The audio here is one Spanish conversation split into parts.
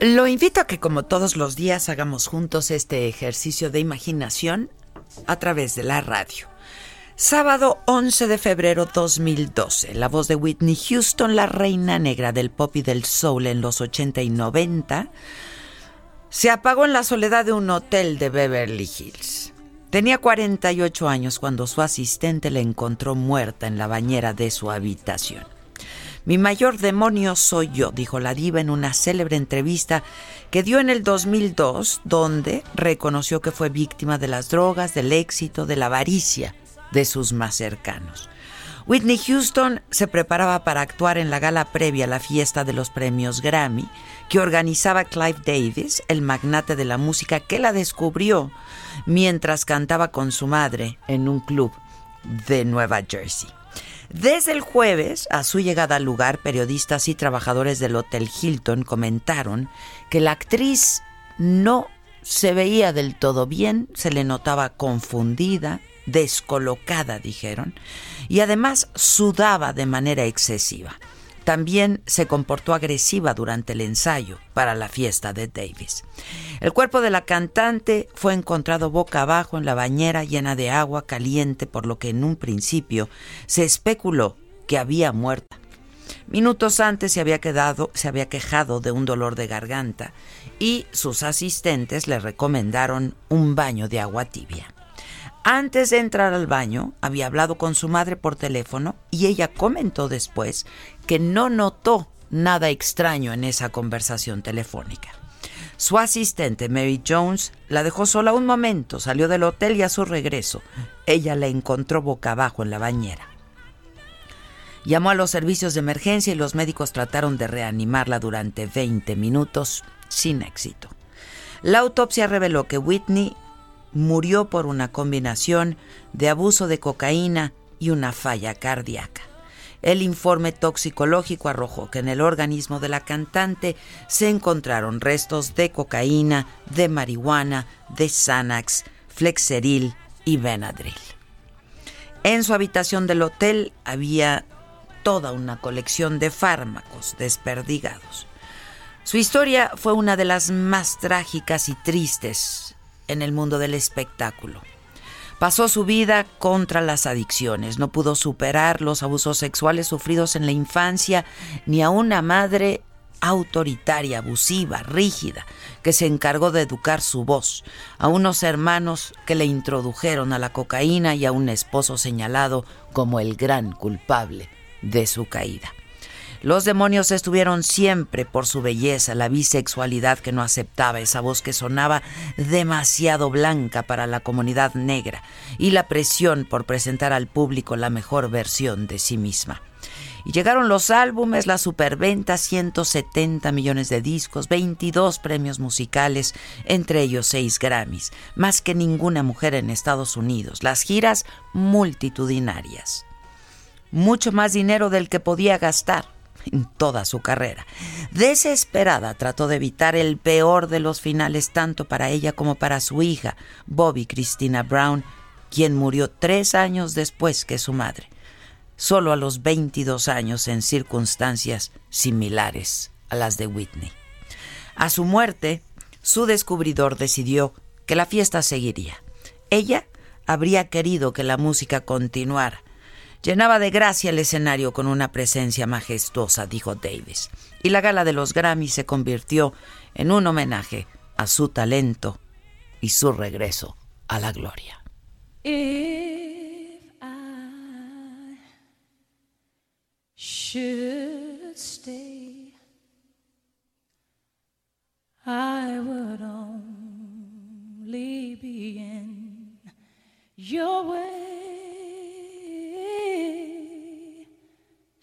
Lo invito a que como todos los días hagamos juntos este ejercicio de imaginación a través de la radio. Sábado 11 de febrero 2012, la voz de Whitney Houston, la reina negra del pop y del soul en los 80 y 90, se apagó en la soledad de un hotel de Beverly Hills. Tenía 48 años cuando su asistente la encontró muerta en la bañera de su habitación. Mi mayor demonio soy yo, dijo la diva en una célebre entrevista que dio en el 2002, donde reconoció que fue víctima de las drogas, del éxito, de la avaricia de sus más cercanos. Whitney Houston se preparaba para actuar en la gala previa a la fiesta de los premios Grammy que organizaba Clive Davis, el magnate de la música que la descubrió mientras cantaba con su madre en un club de Nueva Jersey. Desde el jueves, a su llegada al lugar, periodistas y trabajadores del Hotel Hilton comentaron que la actriz no se veía del todo bien, se le notaba confundida, descolocada, dijeron, y además sudaba de manera excesiva. También se comportó agresiva durante el ensayo para la fiesta de Davis. El cuerpo de la cantante fue encontrado boca abajo en la bañera llena de agua caliente, por lo que en un principio se especuló que había muerta. Minutos antes se había, quedado, se había quejado de un dolor de garganta y sus asistentes le recomendaron un baño de agua tibia. Antes de entrar al baño, había hablado con su madre por teléfono y ella comentó después que no notó nada extraño en esa conversación telefónica. Su asistente, Mary Jones, la dejó sola un momento, salió del hotel y a su regreso, ella la encontró boca abajo en la bañera. Llamó a los servicios de emergencia y los médicos trataron de reanimarla durante 20 minutos sin éxito. La autopsia reveló que Whitney murió por una combinación de abuso de cocaína y una falla cardíaca. El informe toxicológico arrojó que en el organismo de la cantante se encontraron restos de cocaína, de marihuana, de Xanax, Flexeril y Benadryl. En su habitación del hotel había toda una colección de fármacos desperdigados. Su historia fue una de las más trágicas y tristes en el mundo del espectáculo. Pasó su vida contra las adicciones, no pudo superar los abusos sexuales sufridos en la infancia ni a una madre autoritaria, abusiva, rígida, que se encargó de educar su voz, a unos hermanos que le introdujeron a la cocaína y a un esposo señalado como el gran culpable de su caída. Los demonios estuvieron siempre por su belleza, la bisexualidad que no aceptaba, esa voz que sonaba demasiado blanca para la comunidad negra y la presión por presentar al público la mejor versión de sí misma. Y llegaron los álbumes, la superventa, 170 millones de discos, 22 premios musicales, entre ellos 6 Grammys, más que ninguna mujer en Estados Unidos, las giras multitudinarias. Mucho más dinero del que podía gastar en toda su carrera. Desesperada trató de evitar el peor de los finales tanto para ella como para su hija, Bobby Christina Brown, quien murió tres años después que su madre, solo a los 22 años en circunstancias similares a las de Whitney. A su muerte, su descubridor decidió que la fiesta seguiría. Ella habría querido que la música continuara llenaba de gracia el escenario con una presencia majestuosa, dijo Davis. Y la gala de los Grammy se convirtió en un homenaje a su talento y su regreso a la gloria. I would only be in your way.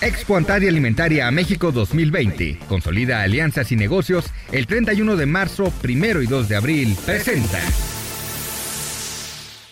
Expo Alimentaria a México 2020. Consolida alianzas y negocios. El 31 de marzo, 1 y 2 de abril. Presenta.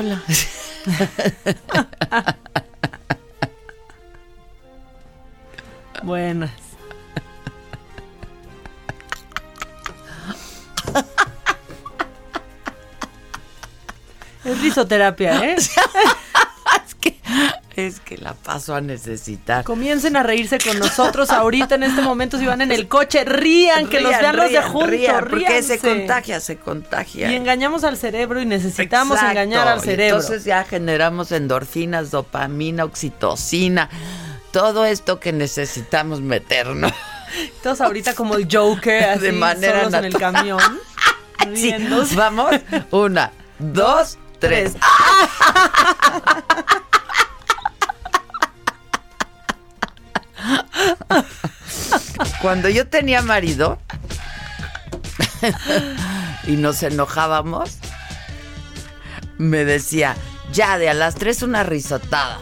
Sola. Buenas. Es risoterapia, ¿eh? la paso a necesitar. Comiencen a reírse con nosotros ahorita en este momento si van en el coche, rían, que los vean los de juntos, rían, porque se contagia, se contagia. Y engañamos al cerebro y necesitamos Exacto, engañar al y cerebro. Entonces ya generamos endorfinas, dopamina, oxitocina, todo esto que necesitamos meternos. Todos ahorita como el Joker, así, De manera solos en el camión. Sí, vamos, una, dos, tres. Cuando yo tenía marido y nos enojábamos, me decía, ya de a las tres una risotada.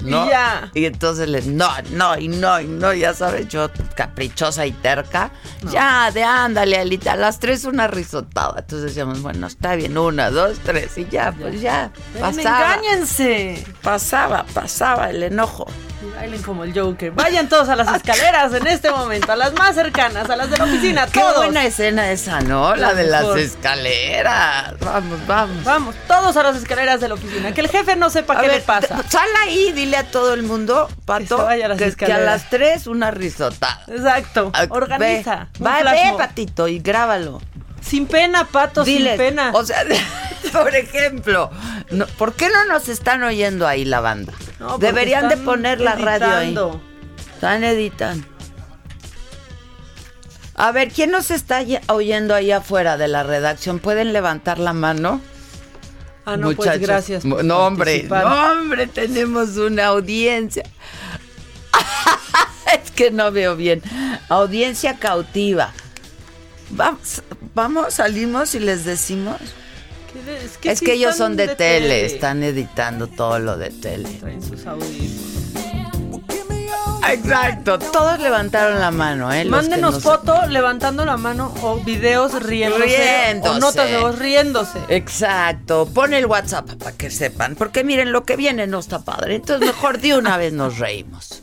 ¿no? Y ya. Y entonces le, no, no, y no, y no, ya sabes, yo caprichosa y terca. Ya, de ándale, Alita, a las tres una risotada. Entonces decíamos, bueno, está bien, una, dos, tres, y ya, pues ya, pasaba. engáñense. Pasaba, pasaba el enojo. Y bailen como el Joker. Vayan todos a las escaleras en este momento, a las más cercanas, a las de la oficina, Qué todos. buena escena esa, ¿no? La, La de las escaleras. Vamos, vamos. Vamos, todos a las escaleras de la oficina. Que el jefe no sepa A qué ver, le pasa. Sal ahí, dile a todo el mundo, Pato, vaya a las que, que a las tres una risotada. Exacto. Ah, Organiza. Ve, va, ve. Patito, y grábalo. Sin pena, pato, Diles, sin pena. O sea, por ejemplo, no- ¿por qué no nos están oyendo ahí la banda? No, Deberían de poner la radio ahí. editando. Están editando. A ver, ¿quién nos está ye- oyendo ahí afuera de la redacción? ¿Pueden levantar la mano? Ah, no, pues gracias. Por No, hombre, no, hombre, tenemos una audiencia. es que no veo bien. Audiencia cautiva. Vamos, vamos, salimos y les decimos. Es que, Es sí que ellos son de, tele, están editando todo lo de tele. Traen sus audífonos. Exacto, todos levantaron la mano, ¿eh? Los Mándenos nos- foto levantando la mano o videos riéndose, Riéndose. o notas de voz riéndose. Exacto, pon el WhatsApp para que sepan, porque miren, lo que viene no está padre, entonces mejor de una vez nos reímos.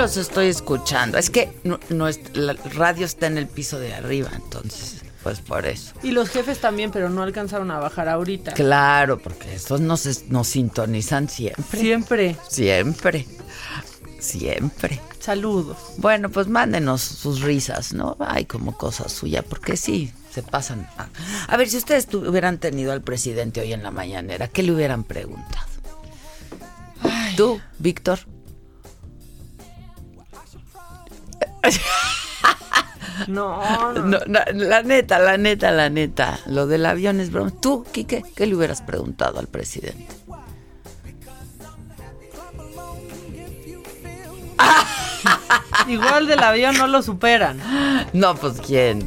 Los estoy escuchando, es que no, no es- la radio está en el piso de arriba, entonces, pues por eso. Y los jefes también, pero no alcanzaron a bajar ahorita. Claro, porque estos nos, nos sintonizan siempre. Siempre. Siempre. Siempre. Saludos. Bueno, pues mándenos sus risas, ¿no? Ay, como cosa suya, porque sí, se pasan. A, ver, si ustedes hubieran tenido al presidente hoy en la mañanera, ¿qué le hubieran preguntado? ¿Tú, Víctor? No, no. La neta, la neta, la neta. Lo del avión es broma. ¿Tú, Quique, qué le hubieras preguntado al presidente? Igual del avión no lo superan. No, pues quién.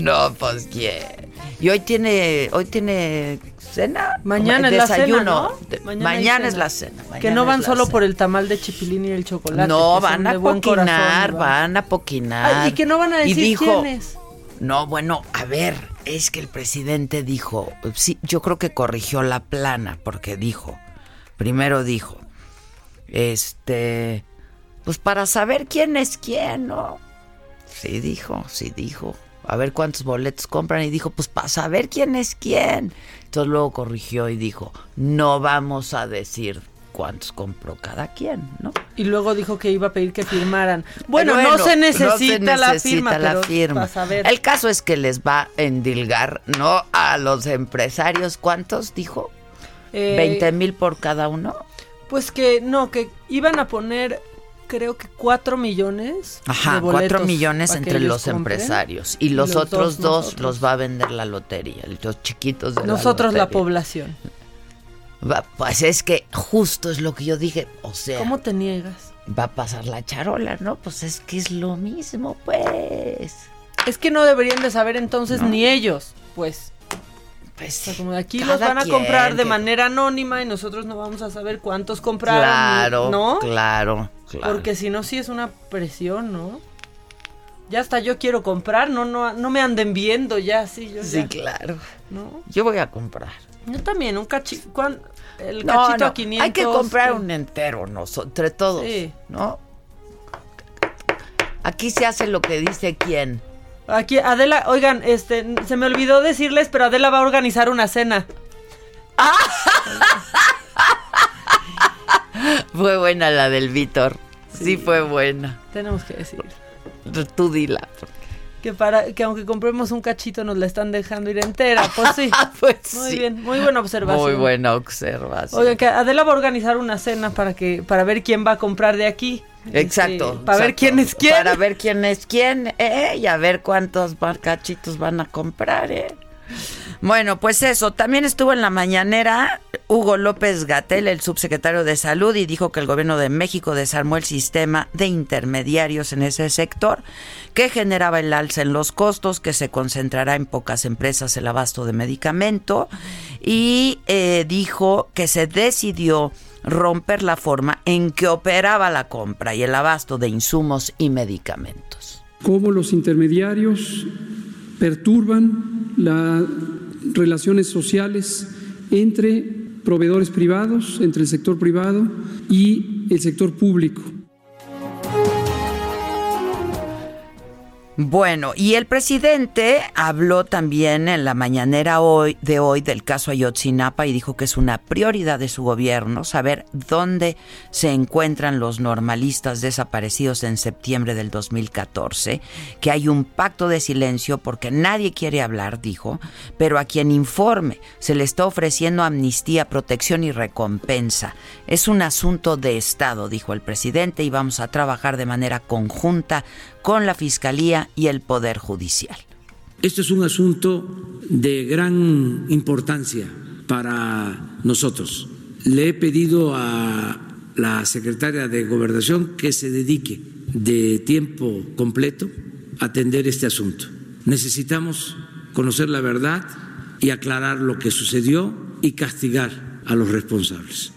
No, pues quién. Y hoy tiene, hoy tiene cena. Mañana es la cena. ¿no? De- Mañana es la cena. que no van solo cena. por el tamal de chipilín y el chocolate. No, van a corazón, poquinar, van a poquinar. Ay, y que no van a Y decir dijo, quién es. No, bueno, a ver, es que el presidente dijo, sí, yo creo que corrigió la plana, porque dijo, primero dijo, este, pues para saber quién es quién, ¿no? Sí dijo, sí dijo. A ver cuántos boletos compran y dijo, pues para saber quién es quién. Entonces luego corrigió y dijo, no vamos a decir cuántos compró cada quien, ¿no? Y luego dijo que iba a pedir que firmaran. Bueno, Bueno, no se necesita, la, necesita firma, la pero firma. para saber. El caso es que les va a endilgar, ¿no? A los empresarios, ¿cuántos dijo? Eh, ¿20 mil por cada uno? Pues que no, que iban a poner, creo que 4 millones. Ajá, de boletos cuatro millones para que entre los compren. empresarios. Y los, otros dos, los va a vender la lotería, los chiquitos de Nosotros la la población. Va- Pues es que justo es lo que yo dije. O sea, ¿Cómo te niegas? va a pasar la charola, ¿no? Pues es que es lo mismo, pues. Es que no deberían de saber entonces ni ellos, pues. Pues O sea, como de aquí los van a comprar de que- manera anónima y nosotros no vamos a saber cuántos compraron. Claro, ¿No? claro, claro. Porque si no, sí es una presión, ¿no? Ya hasta yo quiero comprar, no, no, no me anden viendo ya, sí, yo Sí, ya, claro. ¿no? Yo voy a comprar. Yo también, un cachito, el No, cachito no, a 500. Hay que comprar un entero, noso- entre todos, Sí. ¿no? Aquí se hace lo que dice quién. Aquí, Adela, oigan, este, se me olvidó decirles, pero Adela va a organizar una cena. Fue buena la del Víctor. Sí. fue buena. Tenemos que decir. Tú dila. Que para, que aunque compremos un cachito nos la están dejando ir entera, pues sí. pues Muy sí. bien, muy buena observación. Muy buena observación. Oigan, que Adela va a organizar una cena para que, para ver quién va a comprar de aquí. Exacto. Este, para ver quién es quién. Para ver quién es quién, ¿eh? Y a ver cuántos cachitos van a comprar, ¿eh? Bueno, pues eso. También estuvo en la mañanera Hugo López Gatel, el subsecretario de Salud, y dijo que el gobierno de México desarmó el sistema de intermediarios en ese sector, que generaba el alza en los costos, que se concentrará en pocas empresas el abasto de medicamento, y eh, dijo que se decidió romper la forma en que operaba la compra y el abasto de insumos y medicamentos. cómo los intermediarios perturban las relaciones sociales entre proveedores privados, entre el sector privado y el sector público. Bueno, y el presidente habló también en la mañanera de hoy del caso Ayotzinapa y dijo que es una prioridad de su gobierno saber dónde se encuentran los normalistas desaparecidos en septiembre del 2014, que hay un pacto de silencio porque nadie quiere hablar, dijo, pero a quien informe se le está ofreciendo amnistía, protección y recompensa. Es un asunto de Estado, dijo el presidente, y vamos a trabajar de manera conjunta con la Fiscalía y el Poder Judicial. Esto es un asunto de gran importancia para nosotros. Le he pedido a la secretaria de Gobernación que se dedique de tiempo completo a atender este asunto. Necesitamos conocer la verdad y aclarar lo que sucedió y castigar a los responsables.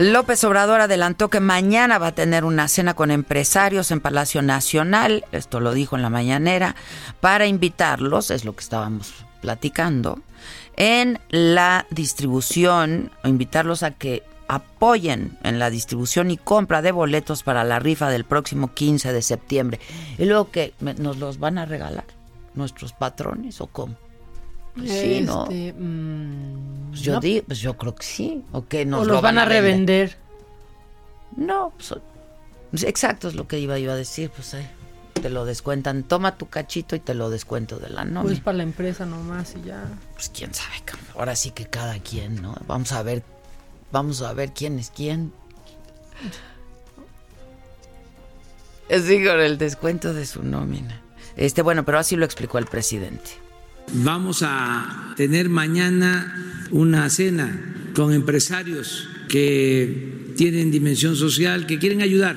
López Obrador adelantó que mañana va a tener una cena con empresarios en Palacio Nacional, esto lo dijo en la mañanera, para invitarlos, es lo que estábamos platicando, en la distribución, o invitarlos a que apoyen en la distribución y compra de boletos para la rifa del próximo 15 de septiembre. Y luego que nos los van a regalar nuestros patrones o cómo? Pues sí, ¿no? Este, mm, Pues yo no. digo, pues yo creo que sí. O que nos o lo los van a vender. revender. No, pues, pues, exacto es lo que iba, iba a decir, pues eh, te lo descuentan, toma tu cachito y te lo descuento de la nómina. Pues para la empresa nomás y ya. Pues quién sabe, ahora sí que cada quien, ¿no? Vamos a ver, vamos a ver quién es quién. Sí, con el descuento de su nómina. Este, bueno, pero así lo explicó el presidente. Vamos a tener mañana una cena con empresarios que tienen dimensión social, que quieren ayudar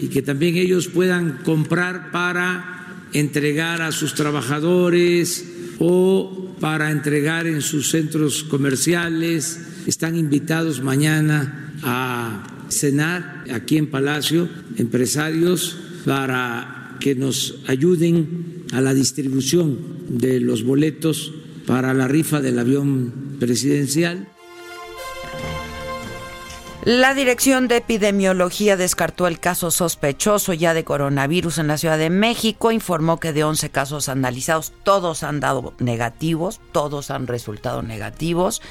y que también ellos puedan comprar para entregar a sus trabajadores o para entregar en sus centros comerciales. Están invitados mañana a cenar aquí en Palacio empresarios para que nos ayuden a la distribución de los boletos para la rifa del avión presidencial. La Dirección de Epidemiología descartó el caso sospechoso ya de coronavirus en la Ciudad de México. Informó que de 11 casos analizados, todos han dado negativos, todos han resultado negativos.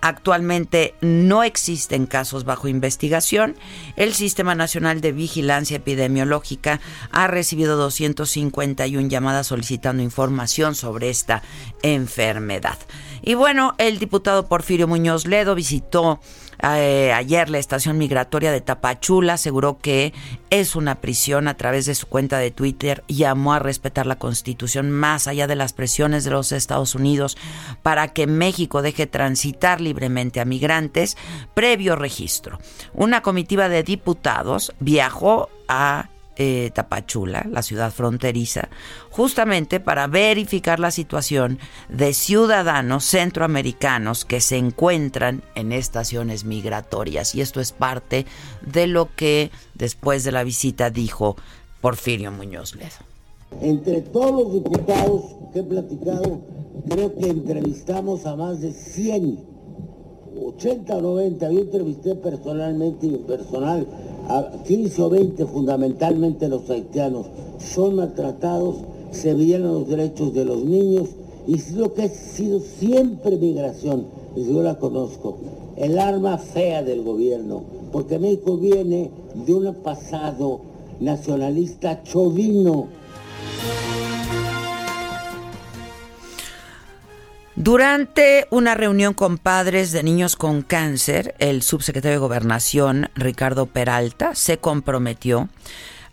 Actualmente no existen casos bajo investigación. El Sistema Nacional de Vigilancia Epidemiológica ha recibido 251 llamadas solicitando información sobre esta enfermedad. Y bueno, el diputado Porfirio Muñoz Ledo visitó eh, ayer la estación migratoria de Tapachula, aseguró que es una prisión a través de su cuenta de Twitter, llamó a respetar la constitución más allá de las presiones de los Estados Unidos para que México deje transitar libremente a migrantes previo registro. Una comitiva de diputados viajó a eh, Tapachula, la ciudad fronteriza, justamente para verificar la situación de ciudadanos centroamericanos que se encuentran en estaciones migratorias. Y esto es parte de lo que después de la visita dijo Porfirio Muñoz Ledo. Entre todos los diputados que he platicado, creo que entrevistamos a más de 100, 80 o 90. Yo entrevisté personalmente y personal a 15 o 20, fundamentalmente los haitianos. Son maltratados, se violan los derechos de los niños y lo que ha sido siempre migración. Yo la conozco. El arma fea del gobierno, porque México viene de un pasado nacionalista chovino. Durante una reunión con padres de niños con cáncer, el subsecretario de Gobernación, Ricardo Peralta, se comprometió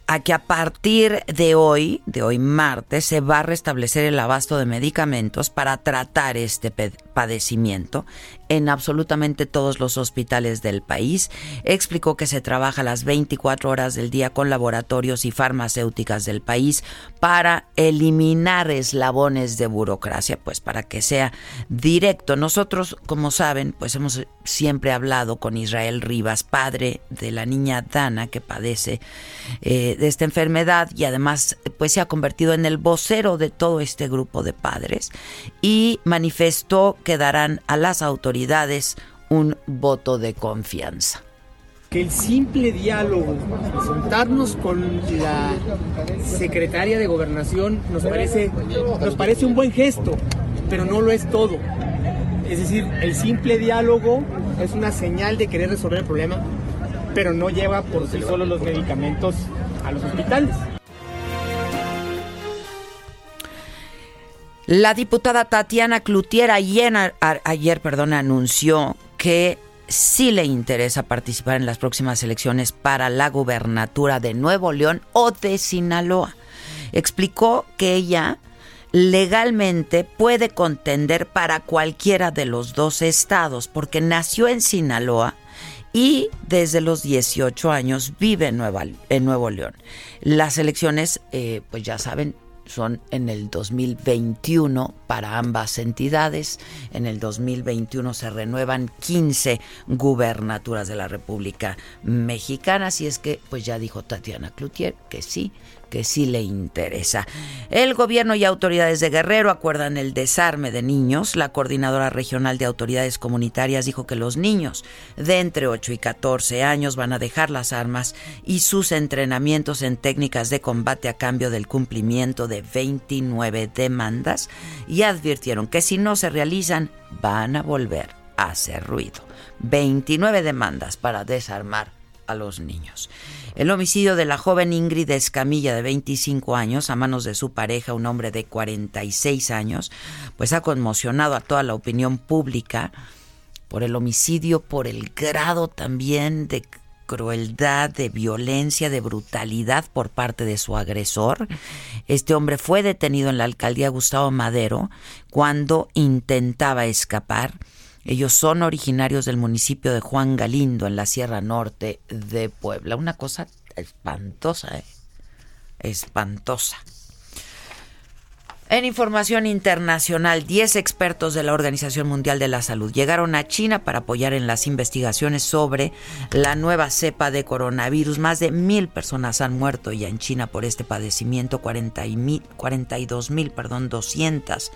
a que a partir de hoy, de hoy martes, se va a restablecer el abasto de medicamentos para tratar este padecimiento en absolutamente todos los hospitales del país. Explicó que se trabaja las 24 horas del día con laboratorios y farmacéuticas del país para eliminar eslabones de burocracia, pues para que sea directo. Nosotros, como saben, pues hemos siempre hablado con Israel Rivas, padre de la niña Dana que padece eh, de esta enfermedad y además pues se ha convertido en el vocero de todo este grupo de padres y manifestó que darán a las autoridades un voto de confianza. que el simple diálogo, sentarnos con la secretaria de gobernación nos parece, nos parece un buen gesto, pero no lo es todo. Es decir, el simple diálogo es una señal de querer resolver el problema, pero no lleva por sí solo los medicamentos a los hospitales. La diputada Tatiana Cloutier ayer, ayer perdón, anunció que sí le interesa participar en las próximas elecciones para la gubernatura de Nuevo León o de Sinaloa. Explicó que ella legalmente puede contender para cualquiera de los dos estados porque nació en Sinaloa y desde los 18 años vive en Nuevo León. Las elecciones, eh, pues ya saben, son en el 2021 para ambas entidades. En el 2021 se renuevan 15 gubernaturas de la República Mexicana. Así es que, pues ya dijo Tatiana Cloutier que sí, que sí le interesa. El gobierno y autoridades de Guerrero acuerdan el desarme de niños. La coordinadora regional de autoridades comunitarias dijo que los niños de entre 8 y 14 años van a dejar las armas y sus entrenamientos en técnicas de combate a cambio del cumplimiento de 29 demandas y advirtieron que si no se realizan van a volver a hacer ruido. 29 demandas para desarmar a los niños. El homicidio de la joven Ingrid Escamilla de 25 años a manos de su pareja, un hombre de 46 años, pues ha conmocionado a toda la opinión pública por el homicidio, por el grado también de crueldad, de violencia, de brutalidad por parte de su agresor. Este hombre fue detenido en la alcaldía Gustavo Madero cuando intentaba escapar. Ellos son originarios del municipio de Juan Galindo, en la Sierra Norte de Puebla. Una cosa espantosa, ¿eh? Espantosa. En información internacional, 10 expertos de la Organización Mundial de la Salud llegaron a China para apoyar en las investigaciones sobre la nueva cepa de coronavirus. Más de mil personas han muerto ya en China por este padecimiento, 40 y mil, 42 mil, perdón, 200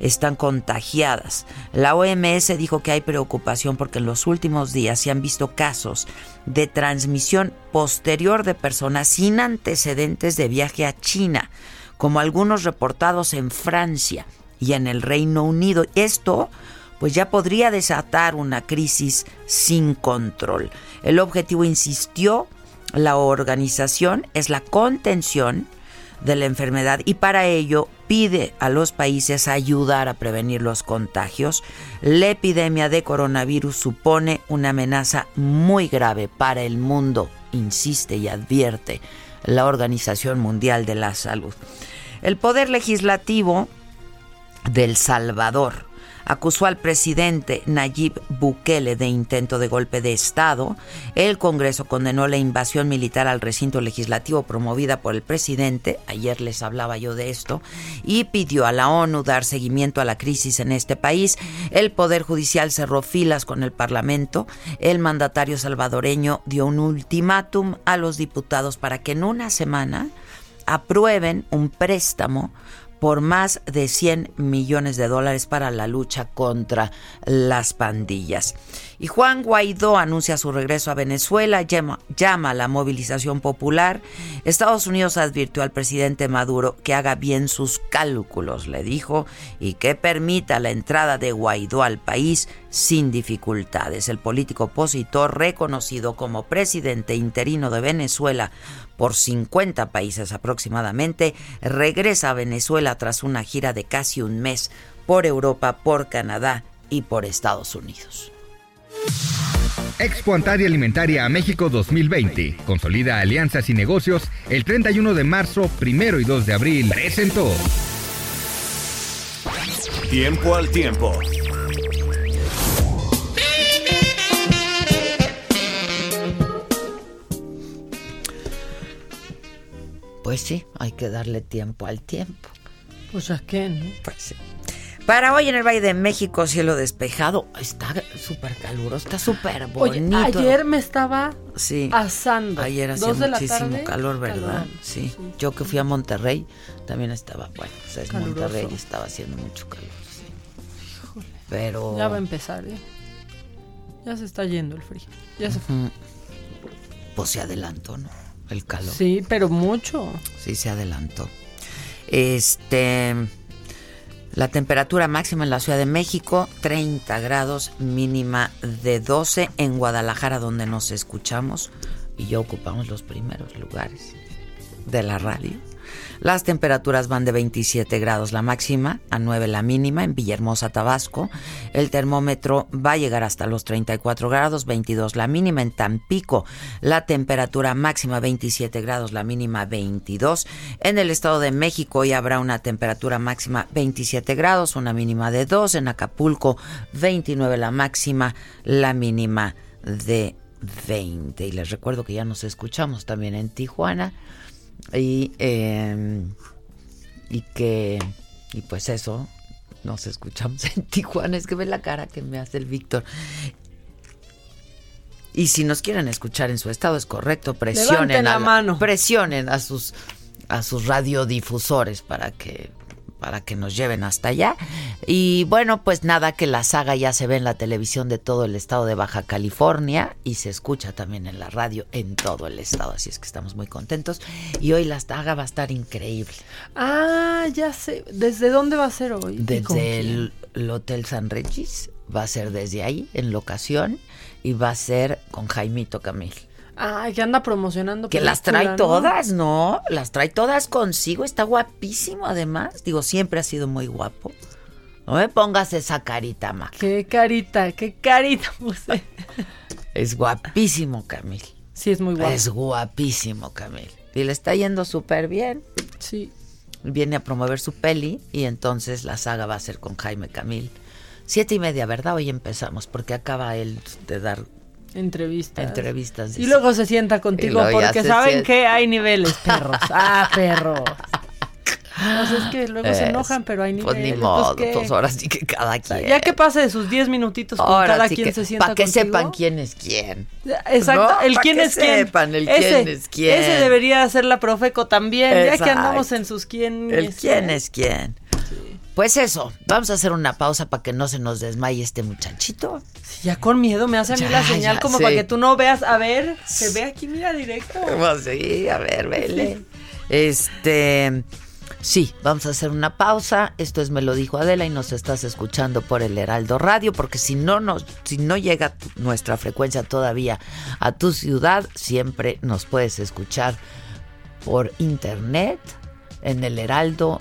están contagiadas. La OMS dijo que hay preocupación porque en los últimos días se han visto casos de transmisión posterior de personas sin antecedentes de viaje a China, como algunos reportados en Francia y en el Reino Unido. Esto pues ya podría desatar una crisis sin control. El objetivo, insistió la organización, es la contención de la enfermedad y para ello pide a los países ayudar a prevenir los contagios. La epidemia de coronavirus supone una amenaza muy grave para el mundo, insiste y advierte la Organización Mundial de la Salud. El Poder Legislativo del Salvador acusó al presidente Nayib Bukele de intento de golpe de Estado. El Congreso condenó la invasión militar al recinto legislativo promovida por el presidente, ayer les hablaba yo de esto, y pidió a la ONU dar seguimiento a la crisis en este país. El Poder Judicial cerró filas con el Parlamento. El mandatario salvadoreño dio un ultimátum a los diputados para que en una semana aprueben un préstamo por más de 100 millones de dólares para la lucha contra las pandillas. Y Juan Guaidó anuncia su regreso a Venezuela, llama, llama, a la movilización popular. Estados Unidos advirtió al presidente Maduro que haga bien sus cálculos, le dijo, y que permita la entrada de Guaidó al país sin dificultades. El político opositor, reconocido como presidente interino de Venezuela por 50 países aproximadamente, regresa a Venezuela tras una gira de casi un mes por Europa, por Canadá y por Estados Unidos. Expo Antaria Alimentaria a México 2020. Consolida alianzas y negocios. El 31 de marzo, primero y 2 de abril. Presentó. Tiempo al tiempo. Pues sí, hay que darle tiempo al tiempo. Pues a qué, ¿no? Pues sí. Para hoy en el Valle de México, cielo despejado. Está súper caluroso, está súper Oye, bonito. ayer me estaba Sí. asando. Ayer hacía muchísimo tarde, calor, ¿verdad? Sí. Yo que fui a Monterrey también estaba, bueno, pues es Caluroso. Monterrey estaba haciendo mucho calor, sí. Pero Ya va a empezar, ¿eh? Ya se está yendo el frío. Ya se fue. Pues se adelantó, ¿no? El calor. Sí, pero mucho. Sí, se adelantó. Este. La temperatura máxima en la Ciudad de México, 30 grados, mínima de 12 en Guadalajara, donde nos escuchamos y ya ocupamos los primeros lugares de la radio. Las temperaturas van de 27 grados la máxima a 9 la mínima en Villahermosa, Tabasco. El termómetro va a llegar hasta los 34 grados, 22 la mínima en Tampico. La temperatura máxima 27 grados, la mínima 22. En el Estado de México hoy habrá una temperatura máxima 27 grados, una mínima de 2. En Acapulco 29 la máxima, la mínima de 20. Y les recuerdo que ya nos escuchamos también en Tijuana y, eh, y que, y pues eso, nos escuchamos en Tijuana. Es que ve la cara que me hace el Víctor. Y si nos quieren escuchar en su estado, es correcto, presionen la a mano. presionen a sus a sus radiodifusores para que para que nos lleven hasta allá. Y bueno, pues nada, que la saga ya se ve en la televisión de todo el estado de Baja California y se escucha también en la radio en todo el estado, así es que estamos muy contentos. Y hoy la saga va a estar increíble. Ah, ya sé. ¿Desde dónde va a ser hoy? ¿Y con Desde el Hotel San Regis, va a ser desde ahí, en locación, y va a ser con Jaimito Camil. Ay, que anda promocionando. Que las trae ¿no? todas, ¿no? Las trae todas consigo. Está guapísimo, además. Digo, siempre ha sido muy guapo. No me pongas esa carita, ma. Qué carita, qué carita puse. Es guapísimo, Camil. Sí, es muy guapo. Es guapísimo, Camil. Y le está yendo súper bien. Sí. Viene a promover su peli y entonces la saga va a ser con Jaime Camil. Siete y media, ¿verdad? Hoy empezamos porque acaba él de dar Entrevistas. entrevistas. Y luego se sienta contigo porque saben sienta. que hay niveles, perros. Ah, perros. Pues es que luego se enojan, pero hay niveles. Pues ni modo, ¿qué? pues ahora sí que cada quien. ya que pase de sus 10 minutitos con Ahora cada sí quien que- se sienta Para que contigo. sepan quién es quién. Exacto, ¿No? el Pa' quién que es quién. sepan el ese, quién es quién. Ese debería ser la Profeco también, ya que Exacto. andamos en sus quién El es quién es quién. Pues eso, vamos a hacer una pausa para que no se nos desmaye este muchachito. Ya con miedo me hace a mí Ya, la señal ya como para que tú no veas. A ver, se ve aquí, mira, directo. Pues sí, a ver, vele. Este, sí, vamos a hacer una pausa. Esto es Me lo dijo Adela y nos estás escuchando por el Heraldo Radio, porque si no nos, si no llega nuestra frecuencia todavía a tu ciudad, siempre nos puedes escuchar por internet en el Heraldo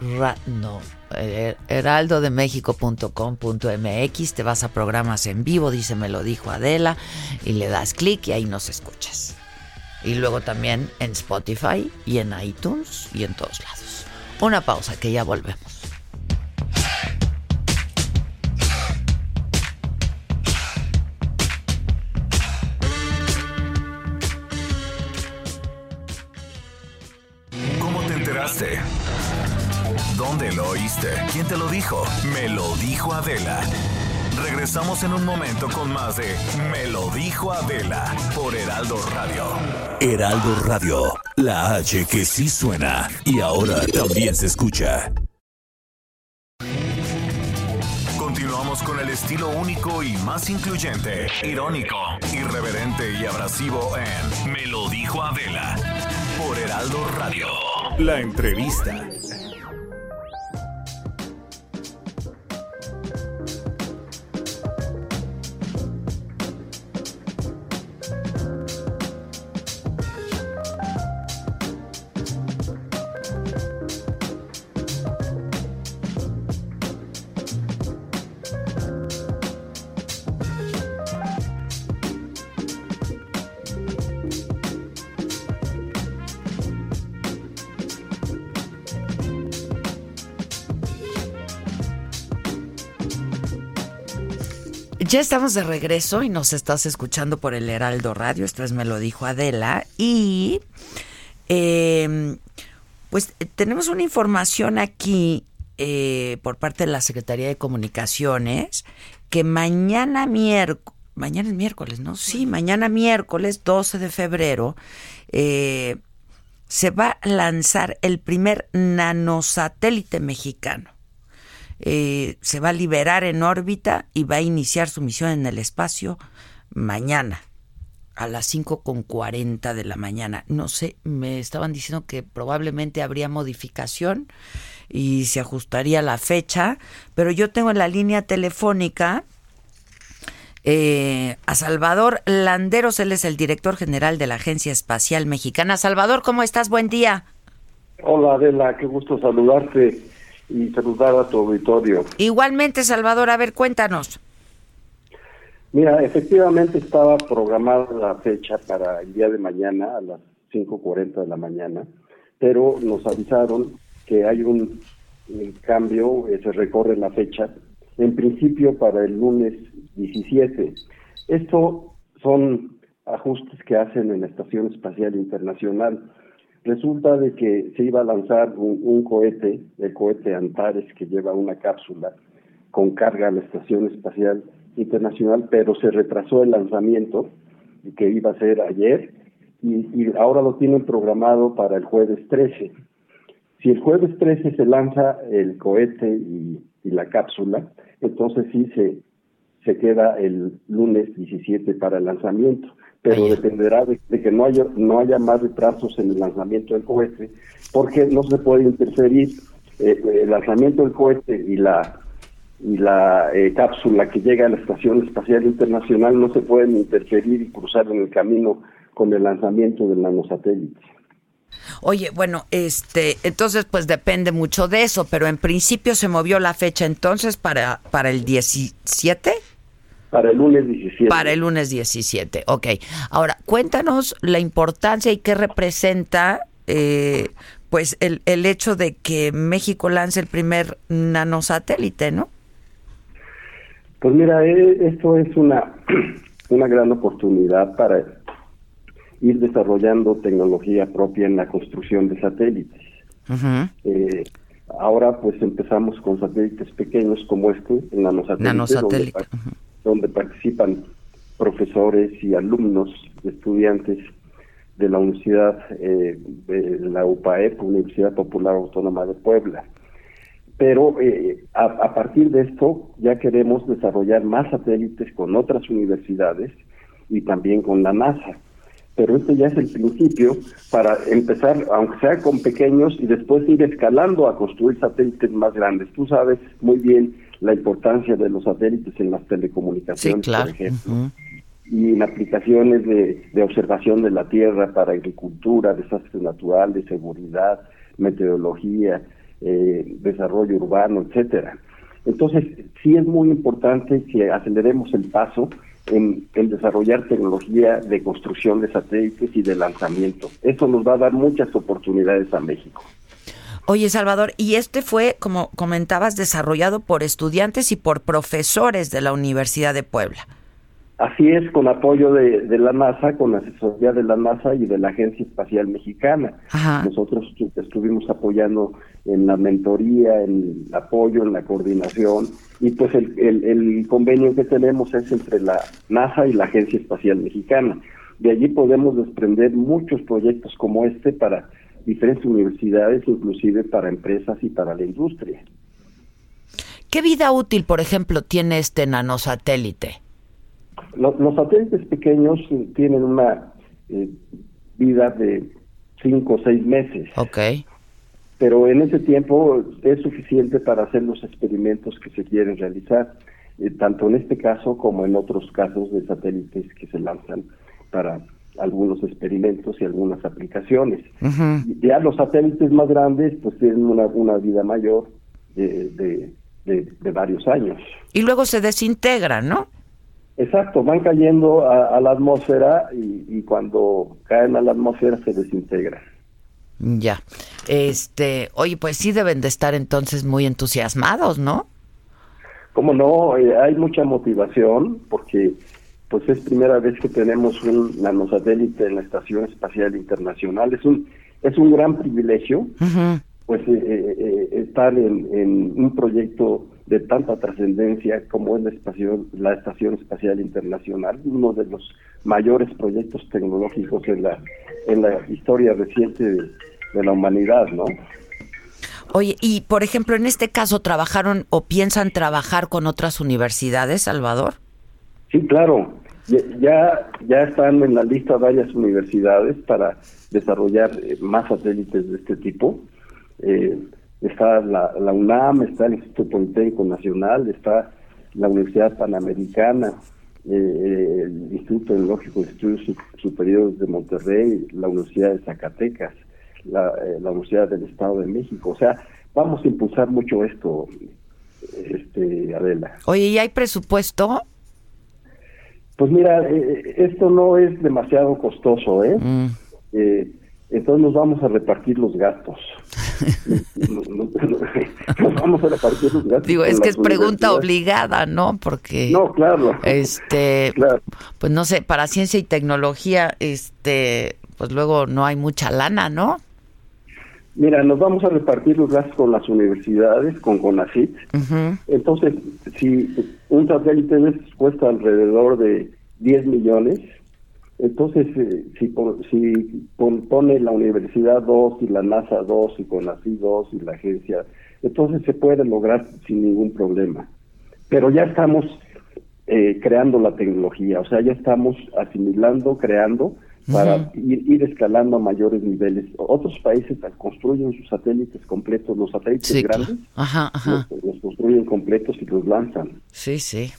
Ra- no, eh, heraldodemexico.com.mx, te vas a programas en vivo, dice me lo dijo Adela, y le das clic y ahí nos escuchas. Y luego también en Spotify y en iTunes y en todos lados. Una pausa que ya volvemos. ¿Cómo te enteraste? ¿Dónde lo oíste? ¿Quién te lo dijo? Me lo dijo Adela. Regresamos en un momento con más de Me lo dijo Adela por Heraldo Radio. Heraldo Radio, la H que sí suena y ahora también se escucha. Continuamos con el estilo único y más incluyente, irónico, irreverente y abrasivo en Me lo dijo Adela por Heraldo Radio. La entrevista. Ya estamos de regreso y nos estás escuchando por el Heraldo Radio. Esto es Me lo dijo Adela. Y eh, pues tenemos una información aquí eh, por parte de la Secretaría de Comunicaciones que mañana miércoles, mañana es miércoles, ¿no? Sí, mañana miércoles 12 de febrero eh, se va a lanzar el primer nanosatélite mexicano. Eh, se va a liberar en órbita y va a iniciar su misión en el espacio mañana a las 5.40 de la mañana. No sé, me estaban diciendo que probablemente habría modificación y se ajustaría la fecha, pero yo tengo en la línea telefónica eh, a Salvador Landeros, él es el director general de la Agencia Espacial Mexicana. Salvador, ¿cómo estás? Buen día. Hola Adela, qué gusto saludarte y saludar a tu auditorio. Igualmente, Salvador, a ver, cuéntanos. Mira, efectivamente estaba programada la fecha para el día de mañana a las 5.40 de la mañana, pero nos avisaron que hay un, cambio, eh, se recorre la fecha, en principio para el lunes 17. Esto son ajustes que hacen en la Estación Espacial Internacional. Resulta de que se iba a lanzar un, un cohete, el cohete Antares, que lleva una cápsula con carga a la Estación Espacial Internacional, pero se retrasó el lanzamiento, que iba a ser ayer, y, ahora lo tienen programado para el jueves 13. Si el jueves 13 se lanza el cohete y, la cápsula, entonces sí se queda el lunes 17 para el lanzamiento, pero dependerá de, de, que no haya, no haya más retrasos en el lanzamiento del cohete, porque no se puede interferir eh, el lanzamiento del cohete y la y la eh, cápsula que llega a la Estación Espacial Internacional no se pueden interferir y cruzar en el camino con el lanzamiento del nanosatélite. Oye, bueno, este, entonces pues depende mucho de eso, pero en principio se movió la fecha entonces para, para el 17. Para el lunes 17. Para el lunes 17, ok. Ahora, cuéntanos la importancia y qué representa eh, pues el, el hecho de que México lance el primer nanosatélite, ¿no? Pues mira, eh, esto es una, una gran oportunidad para ir desarrollando tecnología propia en la construcción de satélites. Eh, ahora pues empezamos con satélites pequeños como este, el nanosatélite, Nanosatélite, donde, pa- donde participan profesores y alumnos, estudiantes de la Universidad, eh, de la UPAEP, Universidad Popular Autónoma de Puebla. Pero eh, a, a partir de esto ya queremos desarrollar más satélites con otras universidades y también con la NASA. Pero este ya es el principio para empezar, aunque sea con pequeños, y después ir escalando a construir satélites más grandes. Tú sabes muy bien la importancia de los satélites en las telecomunicaciones, Sí, claro. por ejemplo y en aplicaciones de, de observación de la Tierra para agricultura, desastres naturales, seguridad, meteorología, eh, desarrollo urbano, etcétera. Entonces, sí es muy importante que aceleremos el paso en, en desarrollar tecnología de construcción de satélites y de lanzamiento. Eso nos va a dar muchas oportunidades a México. Oye, Salvador, y este fue, como comentabas, desarrollado por estudiantes y por profesores de la Universidad de Puebla. Así es, con apoyo de, de la NASA, con asesoría de la NASA y de la Agencia Espacial Mexicana. Ajá. Nosotros estu- estuvimos apoyando en la mentoría, en el apoyo, en la coordinación, y pues el, el, el convenio que tenemos es entre la NASA y la Agencia Espacial Mexicana. De allí podemos desprender muchos proyectos como este para diferentes universidades, inclusive para empresas y para la industria. ¿Qué vida útil, por ejemplo, tiene este nanosatélite? Los, los satélites pequeños tienen una eh, vida de cinco o seis meses. Ok. Pero en ese tiempo es suficiente para hacer los experimentos que se quieren realizar, eh, tanto en este caso como en otros casos de satélites que se lanzan para algunos experimentos y algunas aplicaciones. Ya los satélites más grandes pues tienen una, una vida mayor de, de- de- de varios años. Y luego se desintegra, ¿no? Exacto, van cayendo a, a la atmósfera y, y cuando caen a la atmósfera se desintegran. Ya. Este, oye, pues sí deben de estar entonces muy entusiasmados, ¿no? Como no, Eh, hay mucha motivación porque pues es primera vez que tenemos un nanosatélite en la Estación Espacial Internacional. Es un es un gran privilegio pues eh, eh, eh, estar en, en un proyecto de tanta trascendencia como es la estación, la Estación Espacial Internacional, uno de los mayores proyectos tecnológicos en la, en la historia reciente de, de la humanidad, ¿no? Oye, y por ejemplo, en este caso, ¿trabajaron o piensan trabajar con otras universidades, Salvador? Sí, claro. Ya, ya, ya están en la lista varias universidades para desarrollar eh, más satélites de este tipo. Eh, está la, la UNAM, está el Instituto Politécnico Nacional, está la Universidad Panamericana, eh, el Instituto Tecnológico de Estudios Su- Superiores de Monterrey, la Universidad de Zacatecas, la, eh, la Universidad del Estado de México. O sea, vamos a impulsar mucho esto, este, Adela. Oye, ¿y hay presupuesto? Pues mira, eh, esto no es demasiado costoso, ¿eh? Mm. Entonces nos vamos a repartir los gastos. nos, nos- nos vamos a repartir los gastos. Digo, es que es pregunta obligada, ¿no? Porque No, claro. este pues no sé, para ciencia y tecnología este pues luego no hay mucha lana, ¿no? Mira, nos vamos a repartir los gastos con las universidades, con CONACYT. Ujú. Entonces, si un satélite cuesta alrededor de 10 millones, entonces eh, si, pon- si pon- pone la universidad 2 y la NASA 2 y CONACYT 2 y la agencia, entonces se puede lograr sin ningún problema. Pero ya estamos eh, creando la tecnología, o sea, ya estamos asimilando, creando para ir, ir escalando a mayores niveles. Otros países construyen sus satélites completos, los satélites Sí, claro. grandes, Ajá, ajá. los, los construyen completos y los lanzan. Sí, sí.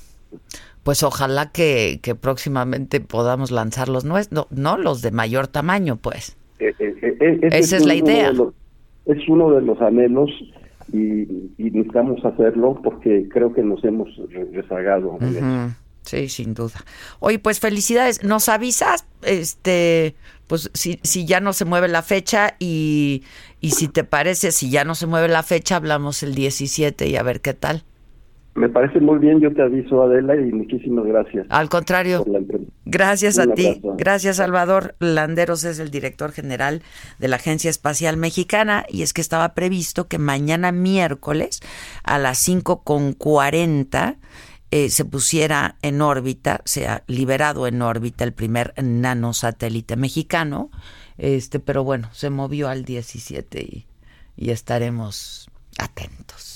Pues ojalá que, que próximamente podamos lanzar los nuestros, no, no los de mayor tamaño, pues. Eh, eh, eh, ese Esa es la idea. los- es uno de los anhelos y, y necesitamos hacerlo porque creo que nos hemos re- rezagado. Sí, sin duda. Oye, pues felicidades. Nos avisas, este, pues si, si ya no se mueve la fecha y, y si te parece, si ya no se mueve la fecha, hablamos el 17 y a ver qué tal. Me parece muy bien, yo te aviso Adela y muchísimas gracias. Al contrario. Gracias a ti. Gracias, Salvador Landeros es el director general de la Agencia Espacial Mexicana y es que estaba previsto que mañana miércoles a las 5.40 eh, se pusiera en órbita, sea liberado en órbita el primer nanosatélite mexicano, este, pero bueno, se movió al 17 y, y estaremos atentos.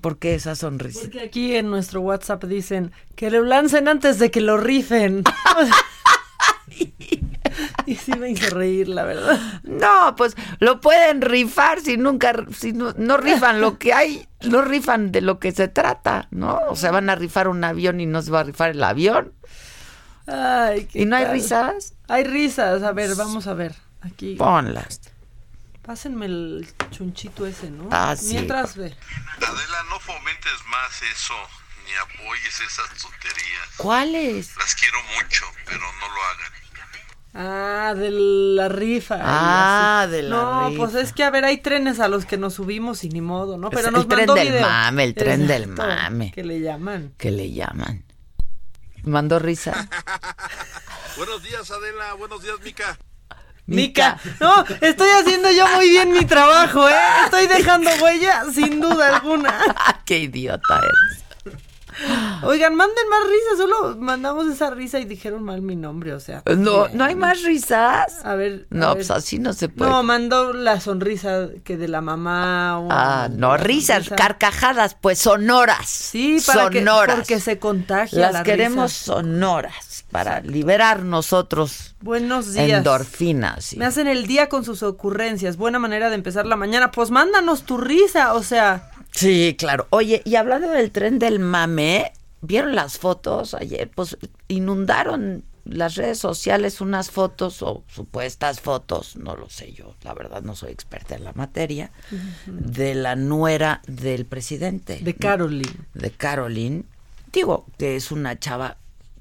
¿Por qué esa sonrisa? Porque aquí en nuestro WhatsApp dicen que lo lancen antes de que lo rifen. y sí me hizo reír, la verdad. No, pues lo pueden rifar si nunca, si no, no rifan lo que hay, no rifan de lo que se trata, ¿no? O sea, van a rifar un avión y no se va a rifar el avión. Ay, ¿qué ¿Y no hay risas? Hay risas. A ver, vamos a ver. Aquí. Ponlas. Pásenme el chunchito ese, ¿no? Ah, sí. Mientras ve. Adela, no fomentes más eso, ni apoyes esas tonterías. ¿Cuáles? Las quiero mucho, pero no lo hagan. Ah, de la rifa. Ah, de la No, rifa. pues es que a ver, hay trenes a los que nos subimos y ni modo, ¿no? Pero Es nos el tren mandó del video. mame, el tren del mame. Que le llaman. que le llaman. ¿Mandó risa? Buenos días, Adela. Buenos días, Mica. Mica. No, estoy haciendo yo muy bien mi trabajo, ¿eh? Estoy dejando huella, sin duda alguna. ¡Qué idiota eres! Oigan, manden más risas, solo mandamos esa risa y dijeron mal mi nombre, o sea. No, bien. ¿no hay más risas? A ver. a No, ver. pues así no se puede. No, mandó la sonrisa que de la mamá. o- Ah, no, risas, carcajadas, pues sonoras. Sí, para que, sonoras. porque se contagia Las la queremos risa. sonoras para liberar nosotros Buenos días. endorfinas. y- Me hacen el día con sus ocurrencias. Buena manera de empezar la mañana. Pues mándanos tu risa, o sea. Sí, claro. Oye, y hablando del tren del mame, ¿vieron las fotos ayer? Pues inundaron las redes sociales unas fotos o supuestas fotos, no lo sé yo, la verdad no soy experta en la materia, de la nuera del presidente. De Caroline. De Caroline. Digo que es una chava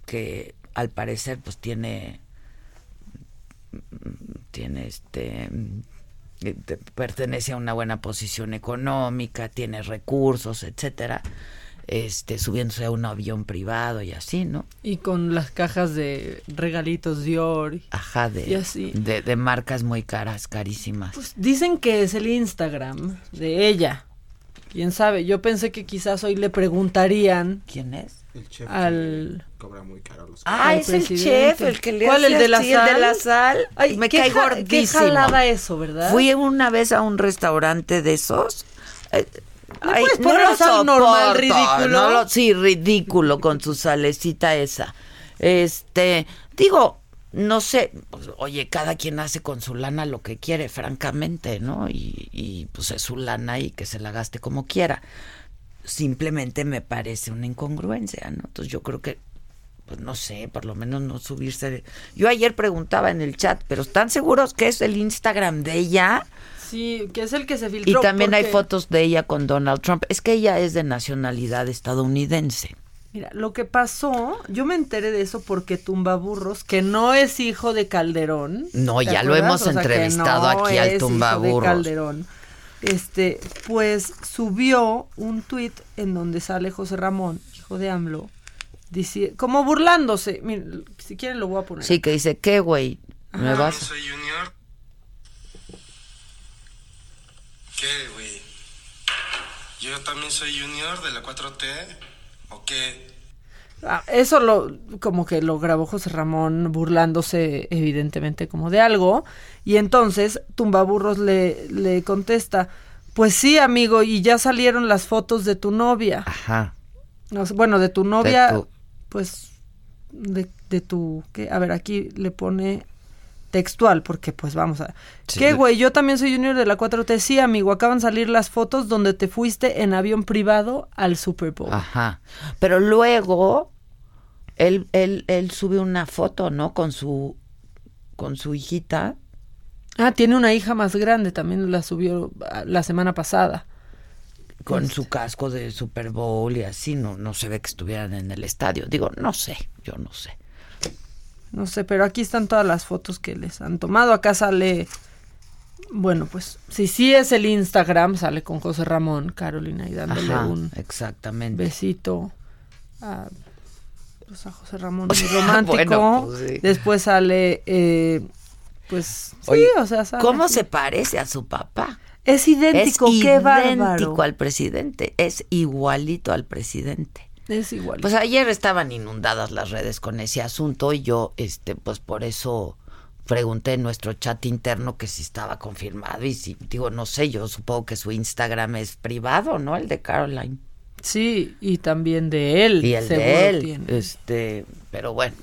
que al parecer pues tiene tiene este te- pertenece a una buena posición económica, tiene recursos, etcétera, este subiéndose a un avión privado y así, ¿no? Y con las cajas de regalitos Dior. Ajá, de, Y así. de, de marcas muy caras, carísimas. Pues dicen que es el Instagram de ella. Quién sabe, yo pensé que quizás hoy le preguntarían. ¿Quién es? El chef al... que cobra muy caro los Ah, al es el chef, el que le ¿Cuál, hace el de la así, sal? el de la sal. Ay, me cae ja- gordísimo. Qué jalada eso, ¿verdad? Fui una vez a un restaurante de esos. eh, ay, puedes poner lo sal normal, soporto, ridículo? no lo- sí, ridículo con su salecita esa. Este, digo, no sé, pues, oye, cada quien hace con su lana lo que quiere, francamente, ¿no? Y, y, pues es su lana y que se la gaste como quiera. Simplemente me parece una incongruencia, ¿no? Entonces yo creo que, pues no sé, por lo menos no subirse. Yo ayer preguntaba en el chat, pero ¿están seguros que es el Instagram de ella? Sí, que es el que se Y filtró. también hay fotos de ella con Donald Trump. Es que ella es de nacionalidad estadounidense. Mira, lo que pasó, yo me enteré de eso porque Tumbaburros, que no es hijo de Calderón. No, ¿te ya lo hemos O sea, que entrevistado no aquí al es hijo de Tumbaburros. Calderón. Este, pues subió un tuit en donde sale José Ramón, hijo de AMLO, dici- como burlándose. Miren, si quieren lo voy a poner. Sí, que dice, ¿qué, güey? ¿Me Ajá. vas? soy Junior. ¿Qué, güey? Yo también soy Junior de la 4T. ¿O qué? Ah, Eso lo, como que lo grabó José Ramón burlándose evidentemente como de algo. Y entonces Tumbaburros le, le contesta, pues sí, amigo, y ya salieron las fotos de tu novia. Ajá. Bueno, de tu novia, tu- pues, de, de tu, ¿qué? A ver, aquí le pone textual, porque pues vamos a... Sí. ¿Qué, güey? Yo también soy junior de la 4T. Sí, amigo, acaban de salir las fotos donde te fuiste en avión privado al Super Bowl. Ajá. Pero luego, él, él, él sube una foto, ¿no? Con su, con su hijita. Ah, tiene una hija más grande, también la subió ah, la semana pasada. con Este. su casco de Super Bowl y así, no, no se ve que estuvieran en el estadio. Digo, no sé, yo no sé. No sé, pero aquí están todas las fotos que les han tomado. Acá sale, bueno, pues si sí es el Instagram, sale con José Ramón, Carolina, y dándole Ajá, un exactamente. besito a, pues a José Ramón, muy romántico. Bueno, pues sí. Después sale, eh, pues, sí, Oye, o sea, sale ¿Cómo se parece a su papá? Es idéntico, es qué bárbaro. idéntico al presidente, es igualito al presidente. Es igual. Pues ayer estaban inundadas las redes con ese asunto y yo, este, pues por eso pregunté en nuestro chat interno que si estaba confirmado y si, digo, no sé, yo supongo que su Instagram es privado, ¿no? El de Caroline. Sí, y también de él. Y el de él, tiene. este, pero bueno,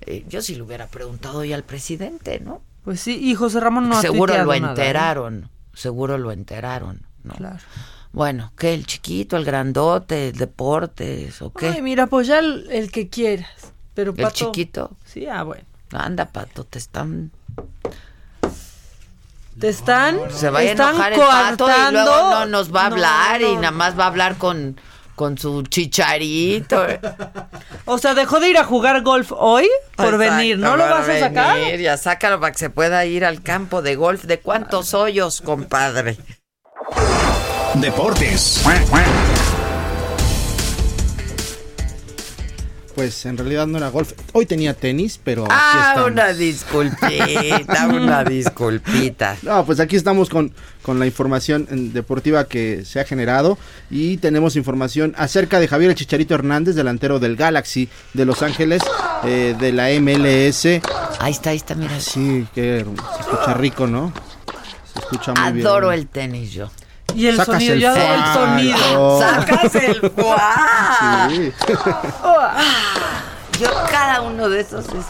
eh, yo sí le hubiera preguntado hoy al presidente, ¿no? Pues sí, y José Ramón no seguro lo nada, ¿eh? enteraron, seguro lo enteraron, ¿no? Claro. Bueno, ¿qué? ¿El chiquito, el grandote, el deportes o qué? Ay, mira, pues ya el, el que quieras. Pero ¿El Pato, chiquito? Sí, ah, bueno. Anda, Pato, te están... Te están. Se va a enojar el pato y luego no nos va a No, hablar y no, nada más va a hablar con, con su chicharito. O sea, dejó de ir a jugar golf hoy por venir. ¿No lo vas a por sacar? venir, Ya sácalo para que se pueda ir al campo de golf. ¿De cuántos hoyos, compadre? Deportes. Pues en realidad no era golf. Hoy tenía tenis, pero Ah, una disculpita, una disculpita. No, pues aquí estamos con, con la información deportiva que se ha generado y tenemos información acerca de Javier El Chicharito Hernández, delantero del Galaxy de Los Ángeles, eh, de la MLS. Ahí está, ahí está, mira. Sí, que se escucha rico, ¿no? Se escucha muy bien. Adoro el tenis yo. Y el Sacas sonido, el yo adoro el fuá, sonido. Sacas el fuá. Sí. Yo cada uno de esos es...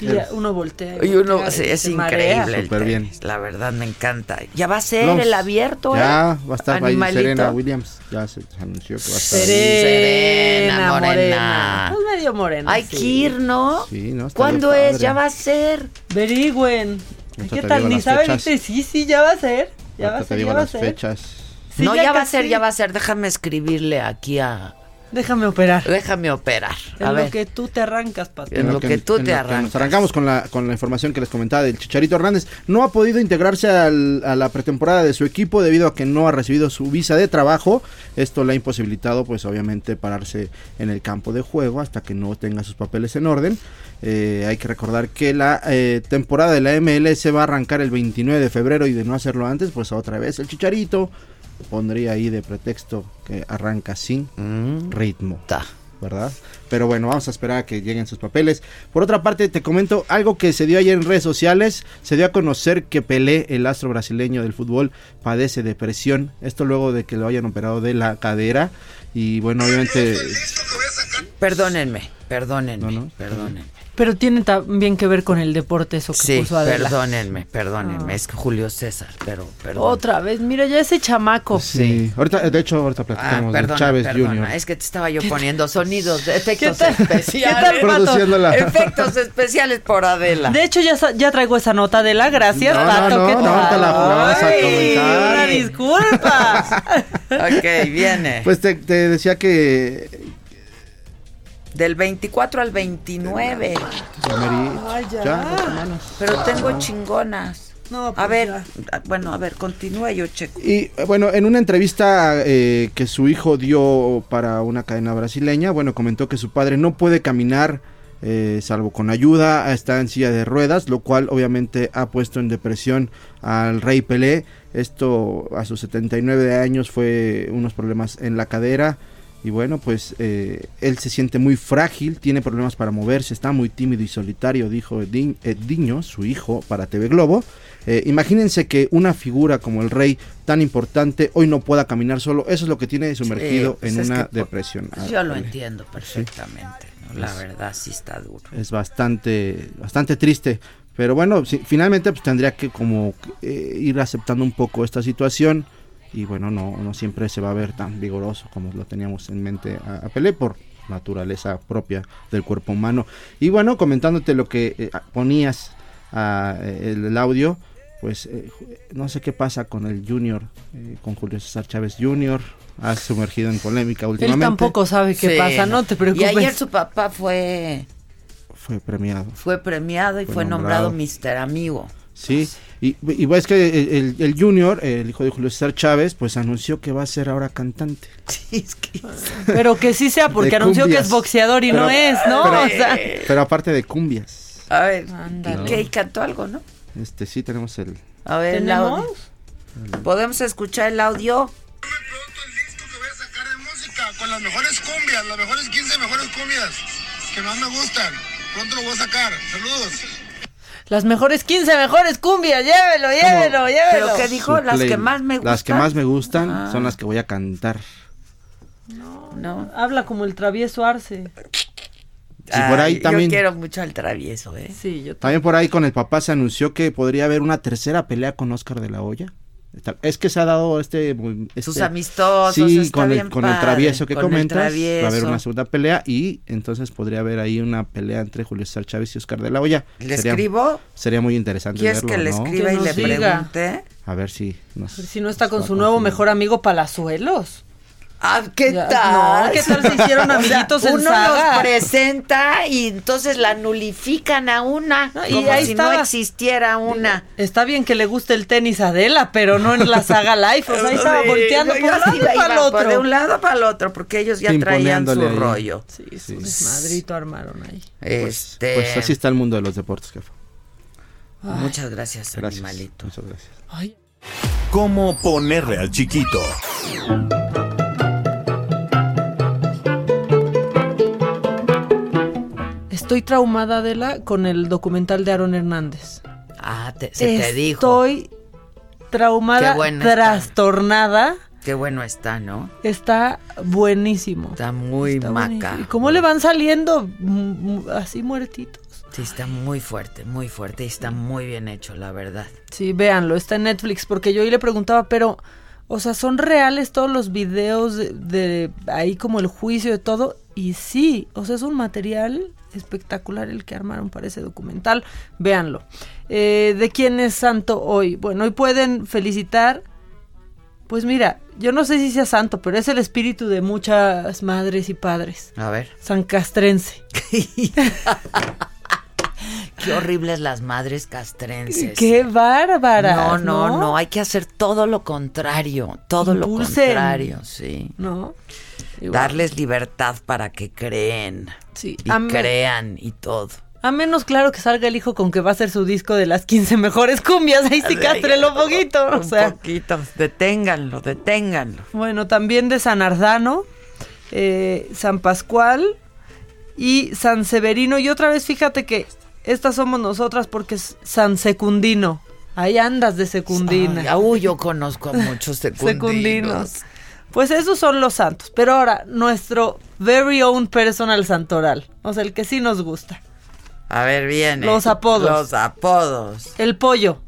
Y uno voltea. Y uno, voltea sí, es increíble Súper bien. La verdad me encanta. Ya va a ser el abierto, Ya ¿eh? va a estar ahí. Serena Williams. Ya se anunció que va a estar ahí. Serena, morena. morena. Pues medio morena. Hay sí. que ir, ¿no? Sí, ¿no? Está ¿Cuándo es? Ya va a ser. Averigüen. Ahorita ¿Qué tal? Ni sabe, fechas. ¿viste? Sí, sí, ya va a ser. Ya va a te ser, digo ya va a las ser. fechas. Sí, no, ya, va a ser, ya va a ser. Déjame escribirle aquí a... Déjame operar. Déjame operar. A En ver. lo que tú te arrancas, Pato. En lo que tú en te lo que arrancas. Nos arrancamos con la, con la información que les comentaba del Chicharito Hernández. No ha podido integrarse al- a la pretemporada de su equipo debido a que no ha recibido su visa de trabajo. Esto le ha imposibilitado, pues obviamente, pararse en el campo de juego hasta que no tenga sus papeles en orden. Eh, hay que recordar que la eh, temporada de la MLS va a arrancar el 29 de febrero y de no hacerlo antes, pues otra vez el Chicharito pondría ahí de pretexto que arranca sin Mm, ritmo. ta. ¿verdad? Pero bueno, vamos a esperar a que lleguen sus papeles. Por otra parte, te comento algo que se dio ayer en redes sociales. Se dio a conocer que Pelé, el astro brasileño del fútbol, padece depresión. Esto luego de que lo hayan operado de la cadera. Y bueno, obviamente... Perdónenme, perdónenme, perdónenme. Pero tiene también que ver con el deporte eso que Sí, puso Adela. perdónenme, perdónenme. Ah. Es Julio César, pero perdón. Otra vez, mira ya ese chamaco. Sí. Ahorita, de hecho, ahorita Ah, platicamos de perdona, Chávez perdona. Jr. Es que te estaba yo poniendo sonidos, de efectos tal? especiales. ¿Qué tal. Efectos especiales por Adela. De hecho, ya, ya traigo esa nota Adela. Gracias, No, no, Pato. no, ¿Qué no, tal? ahorita la vamos a Ay, comentar. Una disculpa. ok, viene. Pues te, te decía que... Del 24 al 29. Ay, ya. Ya, dos semanas. Pero tengo chingonas. No, a pues ver, ya. a- bueno, a ver, continúa yo checo. Y eh, bueno, en una entrevista eh, que su hijo dio para una cadena brasileña, bueno, comentó que su padre no puede caminar eh, salvo con ayuda, está en silla de ruedas, lo cual obviamente ha puesto en depresión al rey Pelé. Esto a sus 79 años fue unos problemas en la cadera. Y bueno, pues eh, él se siente muy frágil, tiene problemas para moverse, está muy tímido y solitario, dijo Edin- Ediño, su hijo, para TV Globo. Eh, imagínense que una figura como el rey tan importante hoy no pueda caminar solo, eso es lo que tiene sumergido Sí, pues en es una depresión. pues yo lo entiendo perfectamente. ¿no? La Es- verdad sí está duro. Es bastante, bastante triste. Pero bueno, si- finalmente pues, tendría que como eh, ir aceptando un poco esta situación. Y bueno, no, no siempre se va a ver tan vigoroso como lo teníamos en mente a, a Pelé por naturaleza propia del cuerpo humano. Y bueno, comentándote lo que eh, ponías ah, el, el audio, pues eh, no sé qué pasa con el Junior, eh, con Julio César Chávez Jr. Ha sumergido en polémica Él últimamente. tampoco sabe qué Sí, pasa, no te preocupes. Y ayer su papá fue, Fue premiado. fue premiado y Fue fue, nombrado nombrado. Mr. Amigo. Sí, y, y ves que el, el- Junior, el hijo de Julio César Chávez, pues anunció que va a ser ahora cantante. Pero que sí sea, porque De anunció que es boxeador y Pero- no es, ¿no? pero- o sea, Pero aparte de cumbias. A ver, Ándale. ¿y qué? ¿Y cantó algo, no? Este sí tenemos el A ver, el ¿Tenemos? audio. ¿Podemos escuchar el audio? Con las mejores cumbias, las mejores 15 mejores cumbias que más me gustan. Pronto lo voy a sacar. Saludos. Las mejores 15 mejores cumbias, llévelo, llévelo, llévelo. ¿Pero qué dijo? su Las que más me gustan. Las que más me gustan Ah. son las que voy a cantar. No. Habla como el travieso Arce. Sí, por ahí Ay, también. Yo quiero mucho al travieso, ¿eh? Sí, yo También por ahí con el papá se anunció que podría haber una tercera pelea con Oscar de la Hoya. Es que se ha dado este... Sus este- amistosos, Sí, está con, el, con el travieso que con el comentas. Va a haber una segunda pelea y entonces podría haber ahí una pelea entre Julio César Chávez y Oscar de la Hoya. ¿Le escribo? Sería muy interesante ¿Quieres verlo, que le ¿no? escriba Que y le diga. pregunte? A ver si nos... Si no está con su nuevo mejor amigo Palazuelos. Ah, ¿qué Ya, tal? no, ¿qué tal se hicieron O sea, amiguitos en uno saga? los presenta y entonces la nulifican a una, y como ahí si estaba. no existiera una. Está bien que le guste el tenis a Adela, pero no en la saga Life. O sea, ahí estaba Sí, volteando por un lado iba, para el otro. De un lado para el otro, porque ellos ya traían su ahí. rollo. Sí, su desmadrito armaron ahí. Este, Pues así está el mundo de los deportes, jefe. Muchas gracias, Gracias. animalito. Muchas gracias. Ay, ¿Cómo ponerle al chiquito? Estoy traumada, Adela, con el documental de Aaron Hernández. Ah, te- se te dijo. Estoy traumada, Qué bueno está. trastornada. Qué bueno está, ¿no? Está buenísimo. Está muy Está maca. ¿Y cómo le van saliendo mm, mm, así muertitos? Sí, está muy fuerte, muy fuerte y está muy bien hecho, la verdad. Sí, véanlo, está en Netflix, porque yo hoy le preguntaba, pero, o sea, ¿son reales todos los videos de, de ahí como el juicio de todo? Y sí, o sea, es un material espectacular el que armaron para ese documental. Véanlo. Eh, ¿De quién es santo hoy? Bueno, hoy pueden felicitar. Pues mira, yo no sé si sea santo, pero es el espíritu de muchas madres y padres. A ver. San Castrense. Qué horribles las madres castrenses. ¡Qué bárbara! No, no, no, hay que hacer todo lo contrario, todo lo Impulsen. contrario, sí. ¿No? Igual. Darles libertad para que creen. Sí, Y crean y todo. A menos claro que salga el hijo con que va a ser su disco de las 15 mejores cumbias. Ahí sí cástrelo un poquito. O Un sea, poquito, deténganlo, deténganlo. bueno, también de San Ardano. eh, San Pascual y San Severino. Y otra vez, fíjate que estas somos nosotras porque es San Secundino. Ahí andas de secundina. Ay, yo conozco a muchos secundinos. Secundinos. Pues esos son los santos. Pero ahora, nuestro very own personal santoral. O sea, el que sí nos gusta. A ver, viene. Los apodos. Los apodos. El pollo.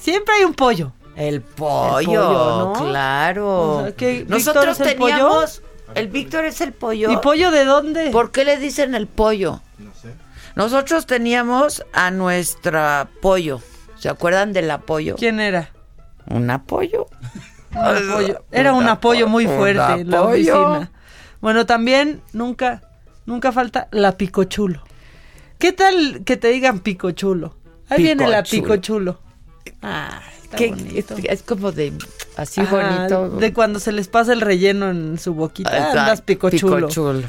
Siempre hay un pollo. El pollo, El pollo, ¿no? claro. O sea, ¿que Víctor Nosotros pollo? teníamos. El Víctor es el pollo. ¿Y pollo de dónde? ¿Por qué le dicen el pollo? No sé. Nosotros teníamos a nuestra pollo. ¿Se acuerdan del apoyo? ¿Quién era? Un apoyo. Un apoyo. Era un apoyo muy fuerte en la oficina. Bueno, también nunca, nunca falta la picochulo. ¿Qué tal que te digan picochulo? Ahí viene la Picochulo. Ah, está bonito. es, como de así bonito. De cuando se les pasa el relleno en su boquita. Exacto, Andas picochulo. picochulo.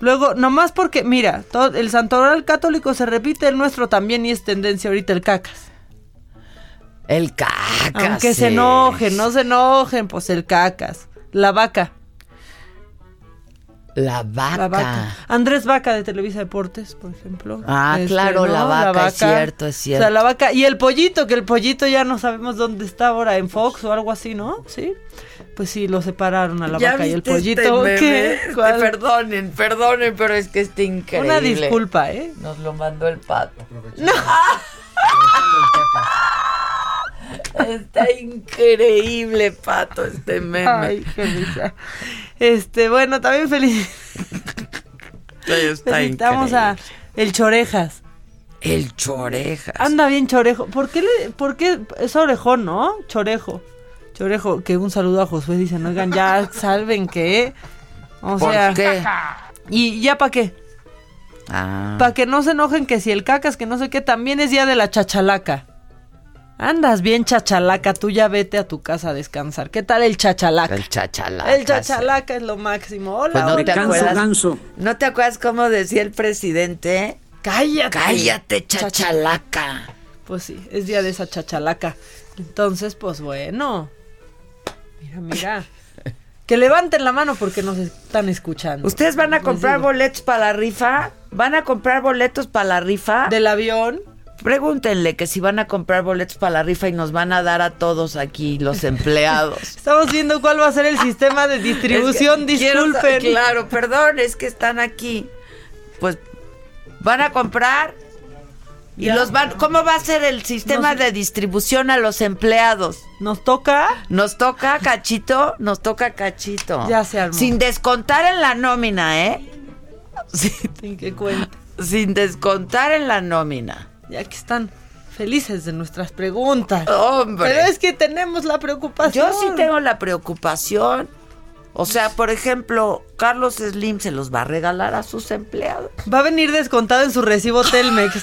Luego, nomás porque, mira, todo, el santoral católico se repite, el nuestro también y es tendencia ahorita el cacas. El cacas. Aunque se enojen, no se enojen, pues el cacas. La vaca. La vaca. La vaca. Andrés Vaca de Televisa Deportes, por ejemplo. Este, Ah, claro, la vaca, es cierto, es O cierto. sea, la vaca. Y el pollito, que el pollito ya no sabemos dónde está ahora, en Fox o algo así, ¿no? Sí. Pues sí, lo separaron a la ¿Ya vaca y el este pollito. meme? ¿Qué? Este, ¿Cuál? Perdonen, perdonen, pero es que está increíble. Una disculpa, ¿eh? Nos lo mandó el pato. No. Está increíble, pato, este meme. Ay, qué risa. Este, bueno, también feliz. Está Felicitamos a increíble. el Chorejas. El chorejas. Anda bien Chorejo. ¿Por qué le, por qué es orejón, no? Chorejo. Chorejo, que un saludo a Josué. Dicen, oigan, ya salven que. O ¿Por sea. qué? ¿Y ya para qué? Ah. Para que no se enojen que si el cacas, que no sé qué, también es día de la chachalaca. Andas bien chachalaca, tú ya vete a tu casa a descansar. ¿Qué tal el chachalaca? El chachalaca. El chachalaca es lo máximo. Hola, Pues no hola. te acuerdas. ¿No te acuerdas cómo decía el presidente? Cállate. Cállate, chachalaca. Pues sí, es día de esa chachalaca. Entonces, pues bueno. Mira, mira. Que levanten la mano porque nos están escuchando. ¿Ustedes van a comprar boletos para la rifa? ¿Van a comprar boletos para la rifa? ¿Del avión? Pregúntenle que si van a comprar boletos para la rifa y nos van a dar a todos aquí los empleados. Estamos viendo cuál va a ser el sistema de distribución. Es que quiero sa- Disculpen. Claro, perdón, es que están aquí. Pues van a comprar y Ya. los van. ¿Cómo va a ser el sistema Nos- de distribución a los empleados? Nos toca. Nos toca cachito, nos toca cachito. Ya se armó. Sin descontar en la nómina, ¿eh? Sin que cuente. Sin descontar en la nómina. Ya que están felices de nuestras preguntas. Hombre. Pero es que tenemos la preocupación. Yo sí tengo la preocupación. O sea, por ejemplo, Carlos Slim se los va a regalar a sus empleados. Va a venir descontado en su recibo Telmex.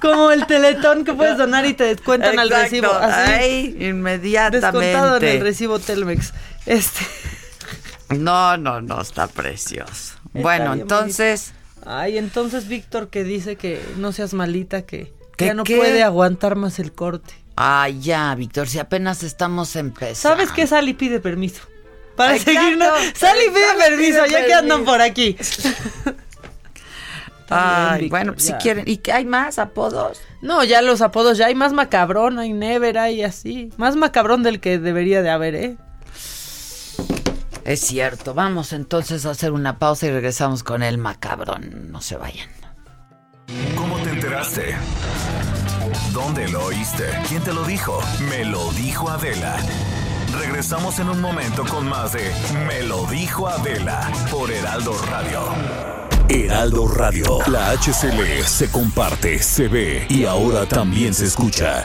Como el teletón que puedes donar y te descuentan al recibo. Así. Ay, inmediatamente. Descontado en el recibo Telmex. Este. No, no, no, está precioso. bueno, entonces, Ay, entonces Víctor que dice que no seas malita, que ¿Que ya no qué? puede aguantar más el corte. ay, ya, Víctor, si apenas estamos empezando. ¿Sabes qué? Sally pide permiso. Para Exacto, seguirnos. Sally pide Sally permiso, pide ya que andan por aquí. Ay, Víctor, bueno, si ya. quieren. ¿Y qué hay más apodos? No, ya los apodos, ya hay más macabrón, hay never, hay así. Más macabrón del que debería de haber, ¿eh? Es cierto. Vamos entonces a hacer una pausa y regresamos con el macabrón. No se vayan. ¿Cómo te enteraste? ¿Dónde lo oíste? ¿Quién te lo dijo? Me lo dijo Adela. Regresamos en un momento con más de Me lo dijo Adela por Heraldo Radio. Heraldo Radio. La HCL se comparte, se ve y ahora también se escucha.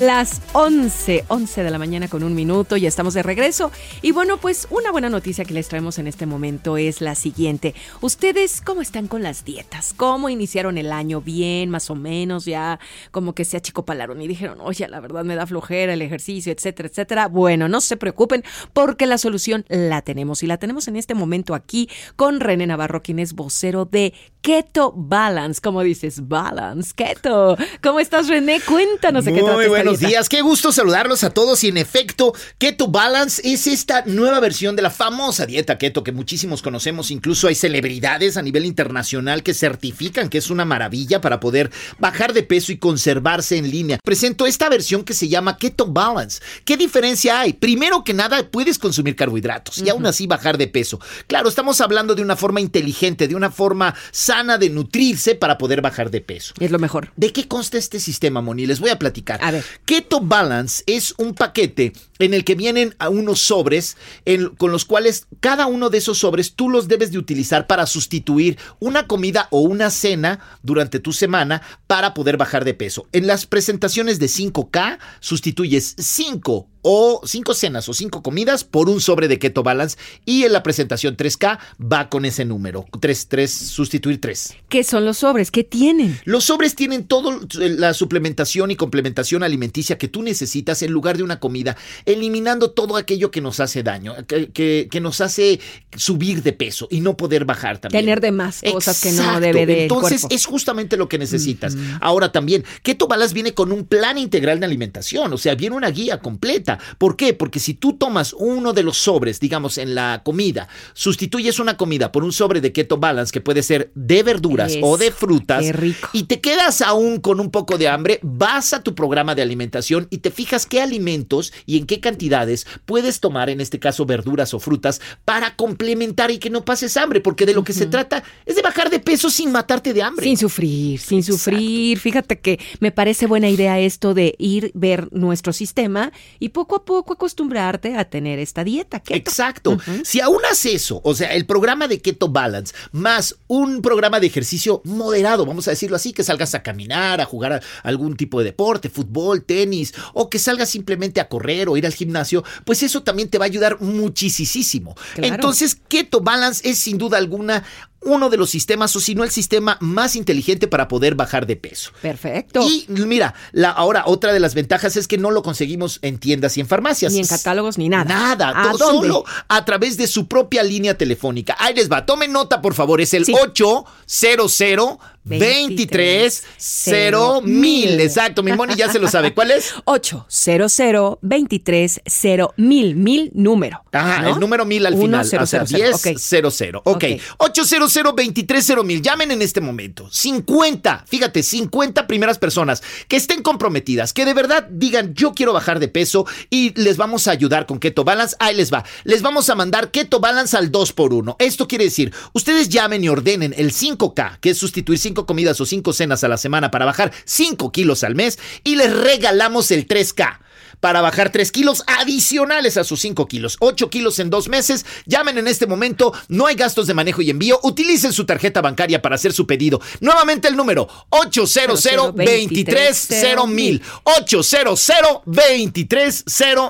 Las 11, 11 de la mañana con un minuto, ya estamos de regreso. Y bueno, pues una buena noticia que les traemos en este momento es la siguiente. ¿Ustedes cómo están con las dietas? ¿Cómo iniciaron el año? ¿Bien, más o menos? Ya como que se achicopalaron y dijeron, oye, la verdad me da flojera el ejercicio, etcétera, etcétera. Bueno, no se preocupen porque la solución la tenemos y la tenemos en este momento aquí con René Navarro, quien es vocero de Keto Balance. ¿Cómo dices? Balance, Keto. ¿Cómo estás, René? Cuéntanos de qué trata buenos días, qué gusto saludarlos a todos y en efecto, Keto Balance es esta nueva versión de la famosa dieta keto que muchísimos conocemos, incluso hay celebridades a nivel internacional que certifican que es una maravilla para poder bajar de peso y conservarse en línea. Presento esta versión que se llama Keto Balance. ¿Qué diferencia hay? Primero que nada, puedes consumir carbohidratos y aún así bajar de peso. Claro, estamos hablando de una forma inteligente, de una forma sana de nutrirse para poder bajar de peso. Es lo mejor. ¿De qué consta este sistema, Moni? Les voy a platicar. A ver. Keto Balance es un paquete en el que vienen a unos sobres con los cuales cada uno de esos sobres tú los debes de utilizar para sustituir una comida o una cena durante tu semana para poder bajar de peso. En las presentaciones de 5K sustituyes 5 o 5 cenas o 5 comidas por un sobre de Keto Balance y en la presentación 3K va con ese número. 3, 3, sustituir 3. ¿Qué son los sobres? ¿Qué tienen? Los sobres tienen toda la suplementación y complementación alimenticia que tú necesitas en lugar de una comida, eliminando todo aquello que nos hace daño, que, que- que nos hace subir de peso y no poder bajar también. Tener de más cosas que no debe de Entonces cuerpo. es justamente lo que necesitas. Ahora también, Keto Balance viene con un plan integral de alimentación, o sea, viene una guía completa. ¿Por qué? Porque si tú tomas uno de los sobres, digamos, en la comida, sustituyes una comida por un sobre de Keto Balance que puede ser de verduras o de frutas y te quedas aún con un poco de hambre, vas a tu programa de alimentación y te fijas qué alimentos y en qué cantidades puedes tomar, en este caso verduras o frutas, para complementar y que no pases hambre, porque de lo que se trata es de bajar de peso sin matarte de hambre. Sin sufrir, sin sufrir. Fíjate que me parece buena idea esto de ir, ver nuestro sistema y poco a poco acostumbrarte a tener esta dieta. keto. Exacto. Si aún haces eso, o sea, el programa de Keto Balance más un programa de ejercicio moderado, vamos a decirlo así, que salgas a caminar, a jugar a algún tipo de deporte, fútbol, tenis, o que salgas simplemente a correr o ir al gimnasio, pues eso también te va a ayudar muchísimo. Claro. Entonces, Keto Balance es sin duda alguna uno de los sistemas, o si no el sistema más inteligente para poder bajar de peso. Perfecto. Y mira, la, ahora otra de las ventajas es que no lo conseguimos en tiendas y en farmacias. Ni en catálogos ni nada. Nada, ¿A to- dónde? solo a través de su propia línea telefónica. Ahí les va, tomen nota por favor, es el 800 23 mil. Exacto, mi Moni ya se lo sabe. ¿Cuál es? 800 23 mil, mil número. Ajá, ¿no? el número mil al Uno, final. cero, o sea, cero, cero. 10 Ok. 00. Ok. 800 23 mil. Llamen en este momento. 50, fíjate, 50 primeras personas que estén comprometidas, que de verdad digan, yo quiero bajar de peso y les vamos a ayudar con Keto Balance. Ahí les va. Les vamos a mandar Keto Balance al 2 por 1 Esto quiere decir, ustedes llamen y ordenen el 5K, que es sustituir 5 comidas o 5 cenas a la semana para bajar 5 kilos al mes, y les regalamos el 3K para bajar 3 kilos adicionales a sus 5 kilos. 8 kilos en dos meses. Llamen en este momento. No hay gastos de manejo y envío. Utilicen su tarjeta bancaria para hacer su pedido. Nuevamente el número 800 23 mil 800 23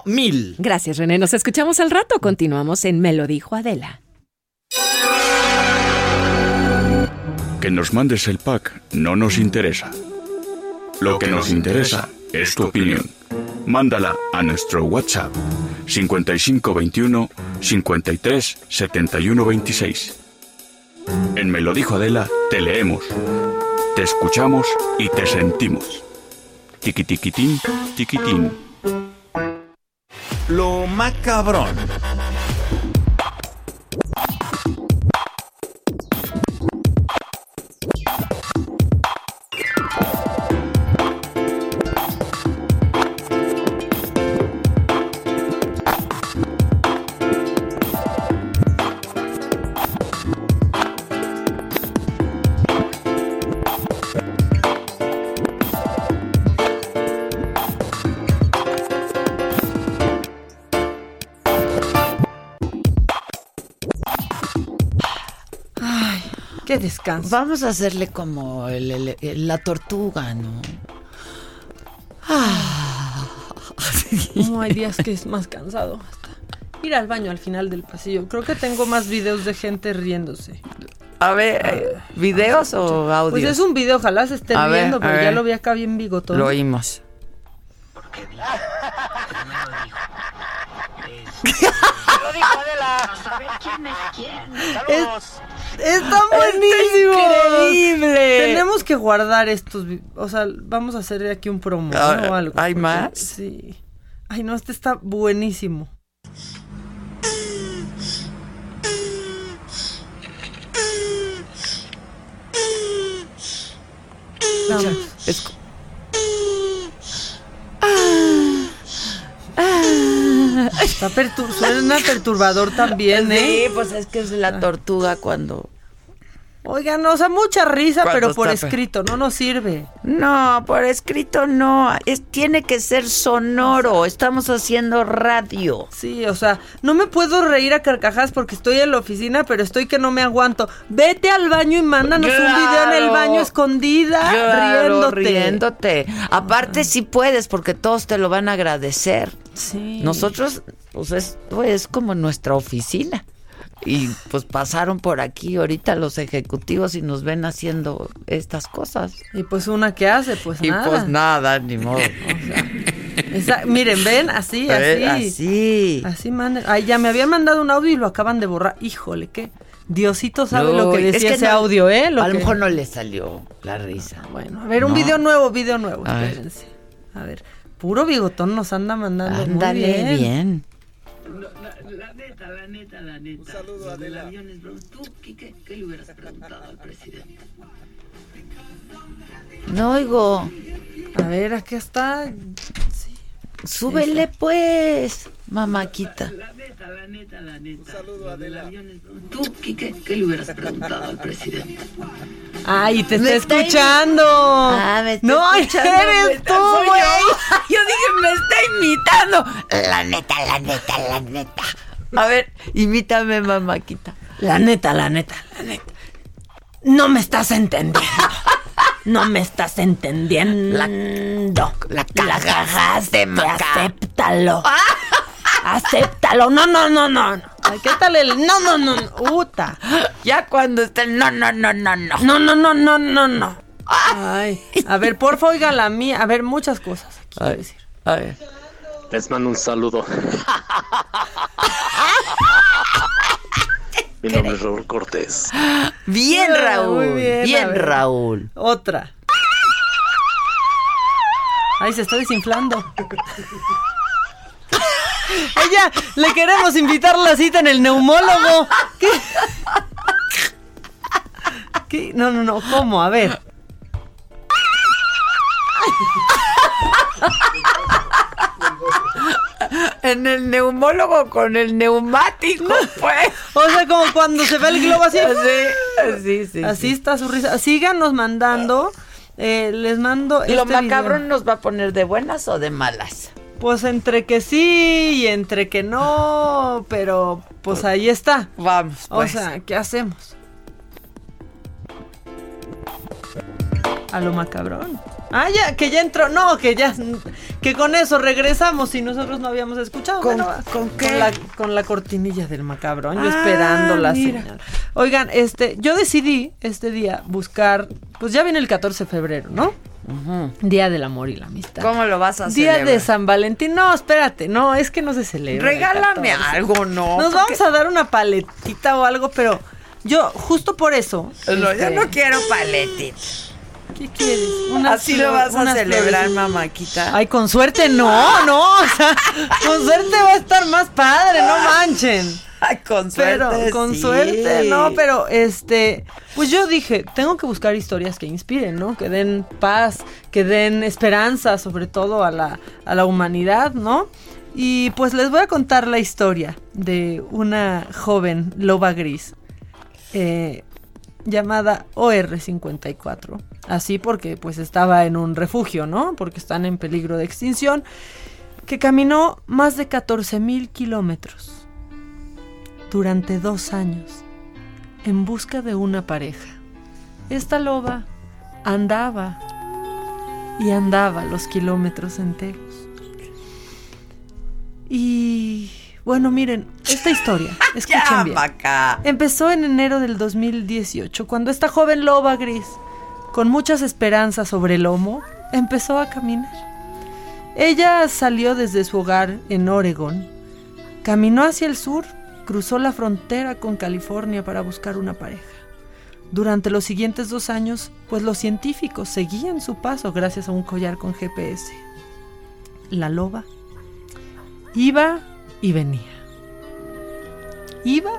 mil. Gracias, René. Nos escuchamos al rato. Continuamos en Me lo dijo Adela. Que nos mandes el pack no nos interesa. Lo que nos interesa es tu opinión. Mándala a nuestro WhatsApp 5521 53 71 26. En Me lo dijo Adela, te leemos, te escuchamos y te sentimos. Tiki tiquitín, tiquitín. Lo macabrón. Qué descanso. Vamos a hacerle como el- el- el- la tortuga, ¿no? Ah. Como hay días que es más cansado hasta ir al baño al final del pasillo. Creo que tengo más videos de gente riéndose. A ver, eh, ¿videos o audios? Pues es un video, ojalá se ver, viendo, pero ya lo vi acá bien bigotón. Lo oímos. Lo dijo Adela. A ver quién es quién. Saludos. Está buenísimo. increíble. Tenemos que guardar estos. O sea, vamos a hacer aquí un promo ¿no? Ah, o algo. ¿hay porque- más? Sí. Ay, no, este está buenísimo. Vamos. Es- Está suena perturbador también, ¿eh? Sí, pues es que es la tortuga cuando... Oigan, o sea, mucha risa, pero por escrito, no nos sirve. No, por escrito no. Es, tiene que ser sonoro. Estamos haciendo radio. Sí, o sea, no me puedo reír a carcajadas porque estoy en la oficina, pero estoy que no me aguanto. Vete al baño y mándanos un video en el baño escondida, Claro, riéndote. riéndote. Aparte, sí puedes, porque todos te lo van a agradecer. Sí. Nosotros, pues es, pues, es como nuestra oficina. Y pues pasaron por aquí ahorita los ejecutivos y nos ven haciendo estas cosas. Y pues una que hace, pues Y nada. pues nada, ni modo. Esa- miren, ven, así, así. Eh, así. Así manden. Ay, ya me habían mandado un audio y lo acaban de borrar. Híjole, qué. Diosito sabe lo que es decía que ese no- audio, ¿eh? Lo a lo mejor no le salió la risa. Bueno, a ver, un video nuevo, video nuevo. A ver. Espérense. A ver, puro bigotón nos anda mandando. muy Ándale bien. La neta, la neta, la neta. Un saludo, Adela. ¿Tú, Quique, qué le hubieras preguntado al presidente? No oigo. A ver, aquí está. Súbele pues, mamaquita. La neta, la neta, la neta. Un saludo, Adela. ¿Tú, Quique, qué le hubieras preguntado al presidente? Ay, te está está escuchando. Ah, me está no, escuchando, eres tú, güey. yo. Dije, me está imitando. La neta, la neta, la neta. A ver, imítame, mamaquita. La neta, la neta, la neta. No me estás entendiendo. No me estás entendiendo. La, la cagaste, maca. Acéptalo. Acéptalo. No, no, no, no. ¿Qué tal el no, no, no? Uta. Ya cuando está el no, no, no, no, no. No, no, no, no, no, no. Ay, a ver, porfa, oiga la mía. A ver, muchas cosas aquí. A ver, a ver. Les mando un saludo. Mi nombre es Raúl Cortés. Bien, Raúl. muy bien. Raúl. Otra. Ay, se está desinflando. Ella, le queremos invitar la cita en el neumólogo. ¿Qué? ¿Qué? No, no, no, ¿cómo? A ver. En el neumólogo con el neumático, pues. O sea, como cuando se ve el globo así. Sí, sí, sí. Así está su risa. Síganos mandando. eh, les mando. ¿Lo este video. nos va a poner de buenas o de malas? Pues entre que sí y entre que no, pero pues ahí está. Vamos, O pues. sea, ¿qué hacemos? A lo macabrón. Ah, ya, que ya entró. No, que ya. Que con eso regresamos y nosotros no habíamos escuchado. ¿Con- Bueno, con qué? Con la, con la cortinilla del macabrón. Yo Ah, esperando la mira. señal. Oigan, este, yo decidí este día buscar. Pues ya viene el 14 de febrero, ¿no? Día del amor y la amistad. ¿Cómo lo vas a Día celebrar? de San Valentín. No, espérate, no, es que no se celebra. el Regálame 14. algo, ¿no? Nos Porque- vamos a dar una paletita o algo, pero yo, justo por eso. No, yo este, no quiero paletit. ¿Qué quieres? Así lo vas a celebrar, flores. mamaquita. Ay, con suerte no, no, o sea, con suerte va a estar más padre, no manchen. Ay, con Pero suerte, con sí. suerte, no, pero este, pues yo dije, tengo que buscar historias que inspiren, ¿no? Que den paz, que den esperanza, sobre todo a la, a la humanidad, ¿no? Y pues les voy a contar la historia de una joven loba gris eh, llamada OR54. Así porque pues estaba en un refugio, ¿no? Porque están en peligro de extinción. Que caminó más de 14 mil kilómetros durante dos años en busca de una pareja. Esta loba andaba y andaba los kilómetros enteros. Y bueno, miren, esta historia, escuchen bien. Empezó en enero del 2018, cuando esta joven loba gris, con muchas esperanzas sobre el lomo, empezó a caminar. Ella salió desde su hogar en Oregon, caminó hacia el sur, cruzó la frontera con California para buscar una pareja. Durante los siguientes dos años, pues los científicos seguían su paso gracias a un collar con GPS. La loba iba y venía. Iba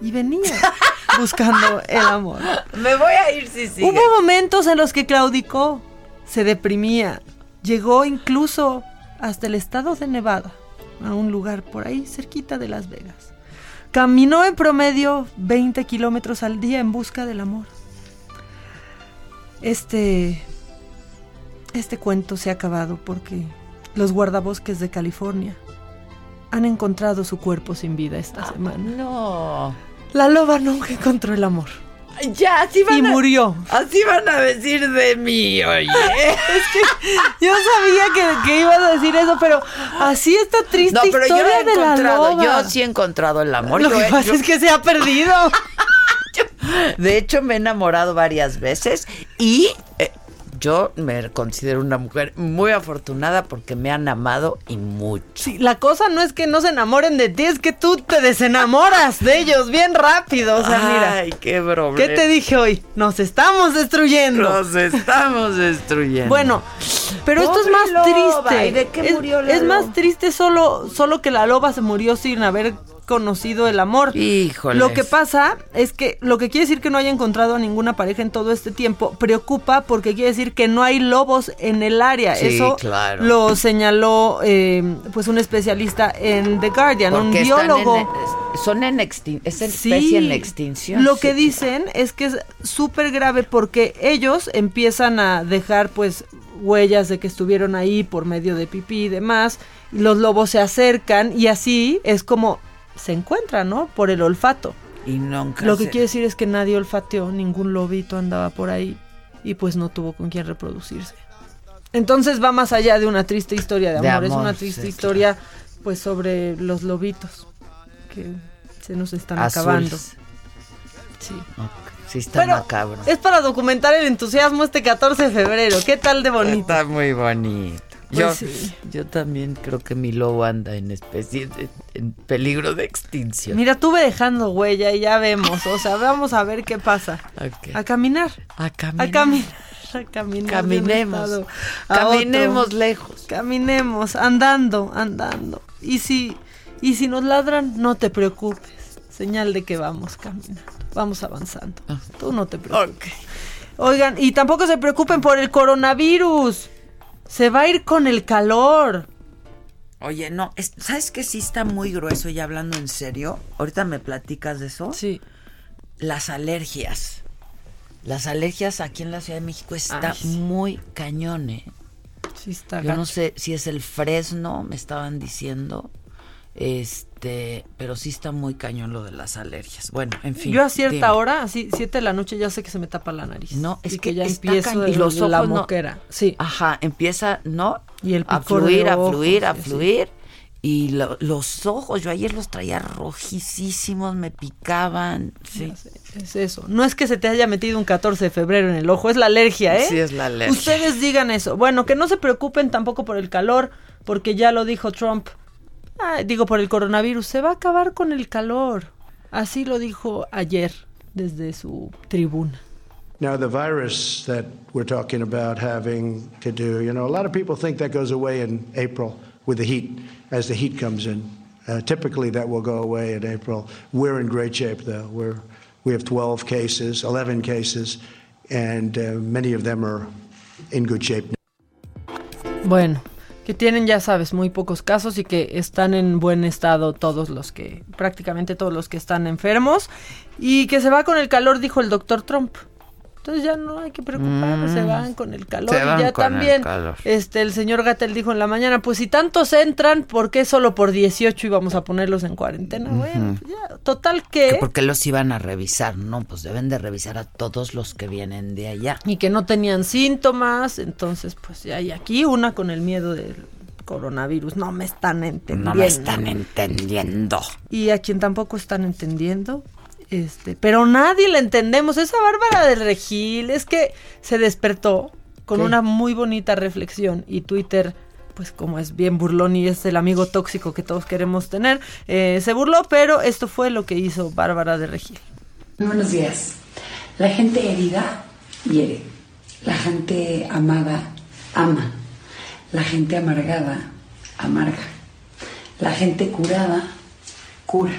y venía buscando el amor. Me voy a ir si sigue. Hubo momentos en los que claudicó, se deprimía, llegó incluso hasta el estado de Nevada, a un lugar por ahí cerquita de Las Vegas. Caminó en promedio 20 kilómetros al día en busca del amor. Este. Este cuento se ha acabado porque los guardabosques de California han encontrado su cuerpo sin vida esta semana. No. La loba nunca encontró el amor. Ya, así van Y a- murió. Así van a decir de mí, oye. es que yo sabía que, que ibas a decir eso, pero así está triste No, pero yo historia he de la encontrado, loba. yo sí he encontrado el amor. Lo Yo que pasa yo- es que se ha perdido. De hecho, me he enamorado varias veces y eh, yo me considero una mujer muy afortunada porque me han amado y mucho. Sí, la cosa no es que no se enamoren de ti, es que tú te desenamoras de ellos bien rápido. O sea, mira. Ay, qué problema. ¿Qué te dije hoy? Nos estamos destruyendo. Nos estamos destruyendo. Bueno, pero esto es más loba, triste. ¿y de qué es, murió la es loba? más triste solo, solo que la loba se murió sin haber conocido el amor. Híjoles. Lo que pasa es que lo que quiere decir que no haya encontrado a ninguna pareja en todo este tiempo preocupa porque quiere decir que no hay lobos en el área. Sí, Eso claro. lo señaló eh, pues un especialista en The Guardian, un Porque biólogo. en- son en extinción, es en Sí, especie en extinción. Lo sí. que dicen es que es súper grave porque ellos empiezan a dejar pues huellas de que estuvieron ahí por medio de pipí y demás. los lobos se acercan y así es como se encuentran, ¿no? Por el olfato. Y nunca Lo que se- quiere decir es que nadie olfateó, ningún lobito andaba por ahí y pues no tuvo con quién reproducirse. Entonces va más allá de una triste historia de De amor, es una triste sí, historia pues sobre los lobitos que se nos están Azules. acabando. Sí. Ok, Sí, está Pero macabro. es para documentar el entusiasmo este 14 de febrero. ¿Qué tal de bonito? Está muy bonito. Pues Yo, sí. yo también creo que mi lobo anda en especie de- en peligro de extinción. Mira, tuve dejando huella y ya vemos. O sea, vamos a ver qué pasa. A caminar. A caminar. A caminar. A Caminemos. a Caminemos otro. lejos. Caminemos, andando, andando. Y si, y si nos ladran, no te preocupes. Señal de que vamos caminando. Vamos avanzando. Ah. Tú no te preocupes. Oigan, y tampoco se preocupen por el coronavirus. Se va a ir con el calor. Oye, no, es- ¿sabes qué sí está muy grueso y hablando en serio? Ahorita me platicas de eso. Sí. Las alergias. Las alergias aquí en la Ciudad de México está Ay, muy cañón, ¿eh? Sí, está Yo no sé si es el fresno, me estaban diciendo. Este, pero sí está muy cañón lo de las alergias. Bueno, en fin. Yo a cierta dime. hora, así, siete de la noche, ya sé que se me tapa la nariz. No, es y que, ya empiezo y los ojos la no- moquera. Sí. Ajá, empieza, ¿no? Y el a fluir, a fluir, a fluir. Y lo- los ojos, yo ayer los traía rojísimos, me picaban. Sí. Es eso. No es que se te haya metido un 14 de febrero en el ojo, es la alergia, ¿eh? Sí, es la alergia. Ustedes digan eso. Bueno, que no se preocupen tampoco por el calor, porque ya lo dijo Trump. Ah, digo, por el coronavirus. Se va a acabar con el calor. Así lo dijo ayer desde su tribuna. Now, the virus that we're talking about having to do, you know, a lot of people think that goes away in April with the heat, as the heat comes in. Uh, typically, that will go away in April. We're in great shape, though. We're, we have 12 cases, 11 cases, and uh, many of them are in good shape Bueno, que tienen, ya sabes, muy pocos casos y que están en buen estado todos los que, prácticamente todos los que están enfermos. Y que se va con el calor, dijo el doctor Trump. Entonces ya no hay que preocuparnos, Mm. se van con el calor. Se y ya con el también, calor. este, el señor Gatel dijo en la mañana, pues si tantos entran, ¿por qué solo por 18 íbamos a ponerlos en cuarentena? Bueno, pues ya, total que... Que porque los iban a revisar, ¿no? Pues deben de revisar a todos los que vienen de allá. y que no tenían síntomas, entonces pues ya hay aquí una con el miedo del coronavirus. No me están entendiendo. No me están entendiendo. Y a quien tampoco están entendiendo, este, pero nadie la entendemos. Esa Bárbara del Regil es que se despertó con ¿Qué? una muy bonita reflexión y Twitter, pues como es bien burlón y es el amigo tóxico que todos queremos tener, eh, se burló, pero esto fue lo que hizo Bárbara de Regil. Muy buenos días. La gente herida hiere. La gente amada ama. La gente amargada amarga. La gente curada cura.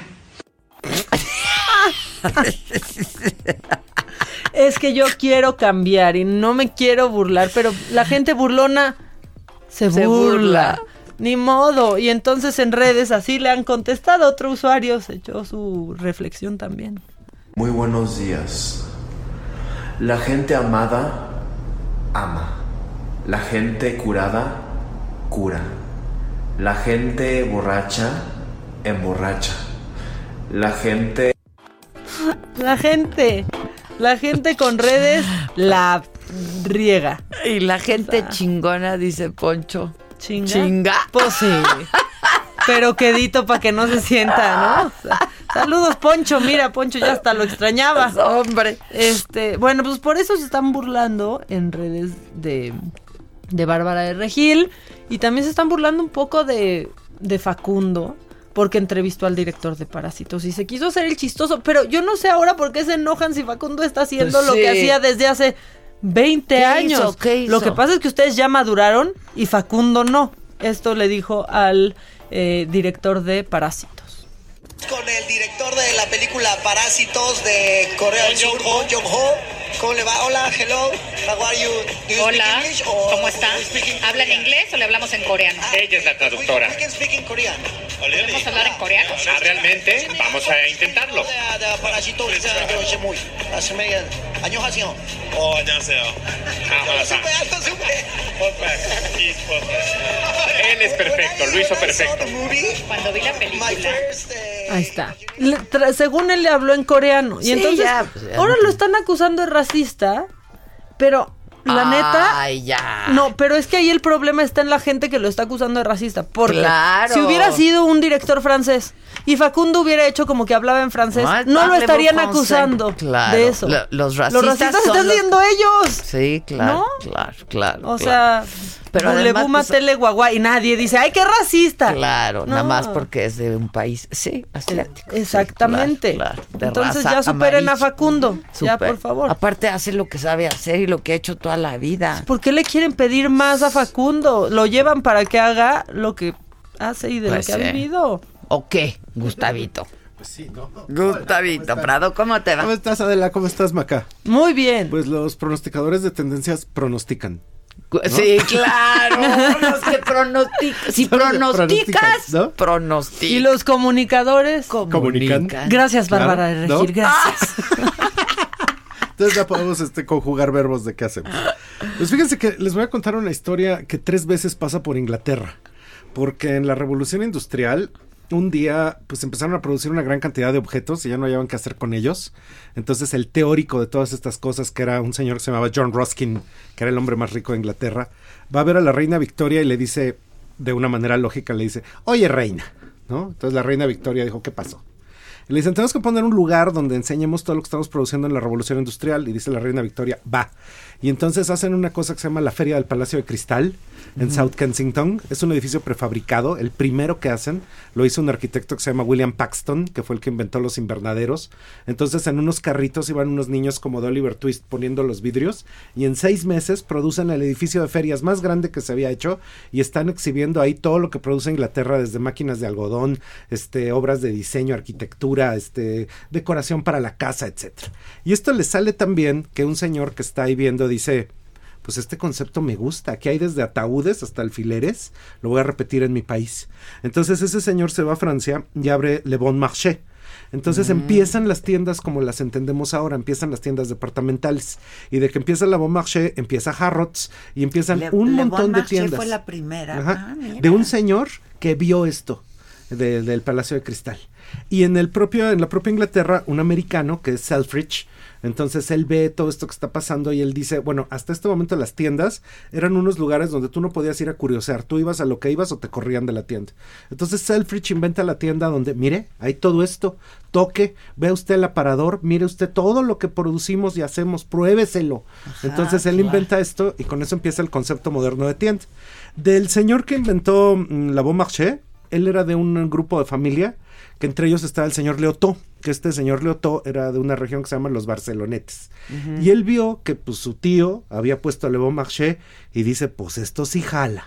Es que yo quiero cambiar y no me quiero burlar, pero la gente burlona se, Se burla. burla. Ni modo. Y entonces en redes así le han contestado. Otro usuario se echó su reflexión también. Muy buenos días. La gente amada ama. La gente curada cura. La gente borracha emborracha. La gente La gente, la gente con redes la riega. Y la gente chingona, dice Poncho. ¿Chinga? Chinga. Pues sí. Pero quedito para que no se sienta, ¿no? O sea, saludos, Poncho. Mira, Poncho ya hasta lo extrañaba. Hombre. Este, bueno, pues por eso se están burlando en redes de, de Bárbara de Regil. Y también se están burlando un poco de, de Facundo. Porque entrevistó al director de Parásitos y se quiso hacer el chistoso. Pero yo no sé ahora por qué se enojan si Facundo está haciendo Pues lo que hacía desde hace 20 ¿Qué años. hizo? ¿Qué hizo? Lo que pasa es que ustedes ya maduraron y Facundo no. Esto le dijo al eh, director de Parásitos. con el director de la película Parásitos de Corea del Sur, Bong Joon-ho. ¿Cómo le va? Hola, hello. How are you? Do you Hola, speak English or ¿cómo está? do you speak in- ¿Habla en inglés o le hablamos en coreano? Ella es la traductora. We can speak in Korean. ¿Podemos hablar en coreano? Ah, realmente, vamos a intentarlo. 네, 네, Parásitos, 네, 저 제목이. 아, 스메- 안녕하세요. 어, 안녕하세요. Súper alto, súper. Él es perfecto, lo hizo perfecto. Cuando vi la película, Ahí está. Le- tra- según él le habló en coreano. Y Sí, entonces, ya, pues, ya ahora no- lo están acusando de racista, pero la neta... Ay, ya. No, pero es que ahí el problema está en la gente que lo está acusando de racista. Porque Claro. si hubiera sido un director francés y Facundo hubiera hecho como que hablaba en francés, No, no, lo estarían acusando Claro, de eso. lo- los racistas Los racistas son están los- siendo ellos. Sí, claro, ¿No? claro, claro. O claro. sea, Pero pero además, pues, matele guagua y nadie dice, ay, qué racista. Claro, nada No. más porque es de un país, sí, asiático. sí, Exactamente. claro, Entonces ya superen a. Facundo. Ya, por favor. Aparte hace lo que sabe hacer y lo que ha hecho toda la vida. ¿Por qué le quieren pedir más a Facundo? Lo llevan para que haga lo que hace y de Pues lo que sí. ha vivido. ¿O qué, Gustavito? Pues sí, ¿no? Gustavito Prado, ¿cómo te va? ¿Cómo estás, Adela? ¿Cómo estás, Maca? Muy bien. Pues los pronosticadores de tendencias pronostican. ¿No? Sí, claro, los que pronostican. Si pronosticas, pronosticas. Y los comunicadores. Comunican. Gracias, Bárbara de Regil. ¿no? Gracias. Entonces ya podemos este, conjugar verbos de qué hacemos. Pues fíjense que les voy a contar una historia que tres veces pasa por Inglaterra. Porque en la revolución industrial, un día, pues empezaron a producir una gran cantidad de objetos y ya no hallaban qué hacer con ellos. Entonces el teórico de todas estas cosas, que era un señor que se llamaba John Ruskin, que era el hombre más rico de Inglaterra, va a ver a la reina Victoria y le dice, de una manera lógica, le dice, oye reina, ¿no? Entonces la reina Victoria dijo, ¿qué pasó? Y le dicen, tenemos que poner un lugar donde enseñemos todo lo que estamos produciendo en la revolución industrial. Y dice la reina Victoria, va. Y entonces hacen una cosa que se llama la Feria del Palacio de Cristal en. South Kensington. Es un edificio prefabricado. El primero que hacen lo hizo un arquitecto que se llama William Paxton, que fue el que inventó los invernaderos. Entonces en unos carritos iban unos niños como de Oliver Twist poniendo los vidrios. Y en seis meses producen el edificio de ferias más grande que se había hecho. Y están exhibiendo ahí todo lo que produce Inglaterra, desde máquinas de algodón, este, obras de diseño, arquitectura, este, decoración para la casa, etcétera. Y esto le sale también que un señor que está ahí viendo dice, pues este concepto me gusta, aquí hay desde ataúdes hasta alfileres, lo voy a repetir en mi país. Entonces ese señor se va a Francia y abre Le Bon Marché. Entonces empiezan las tiendas como las entendemos ahora, empiezan las tiendas departamentales. Y de que empieza la Bon Marché, empieza Harrods y empiezan Le- un Le Bon montón de Marché tiendas. fue la primera. Ajá. Ah, de un señor que vio esto de- del Palacio de Cristal. Y en el propio, en la propia Inglaterra, un americano que es Selfridge, Entonces él ve todo esto que está pasando y él dice, bueno, hasta este momento las tiendas eran unos lugares donde tú no podías ir a curiosear, tú ibas a lo que ibas o te corrían de la tienda. Entonces Selfridge inventa la tienda donde, mire, hay todo esto, toque, vea usted el aparador, mire usted todo lo que producimos y hacemos, pruébeselo. Entonces él claro. inventa esto y con eso empieza el concepto moderno de tienda. Del señor que inventó mm, la Bon Marché, él era de un grupo de familia que entre ellos estaba el señor Leotó, que este señor Leotó era de una región que se llama los Barcelonetes. Y él vio que pues su tío había puesto Le Bon Marché y dice, pues esto sí jala.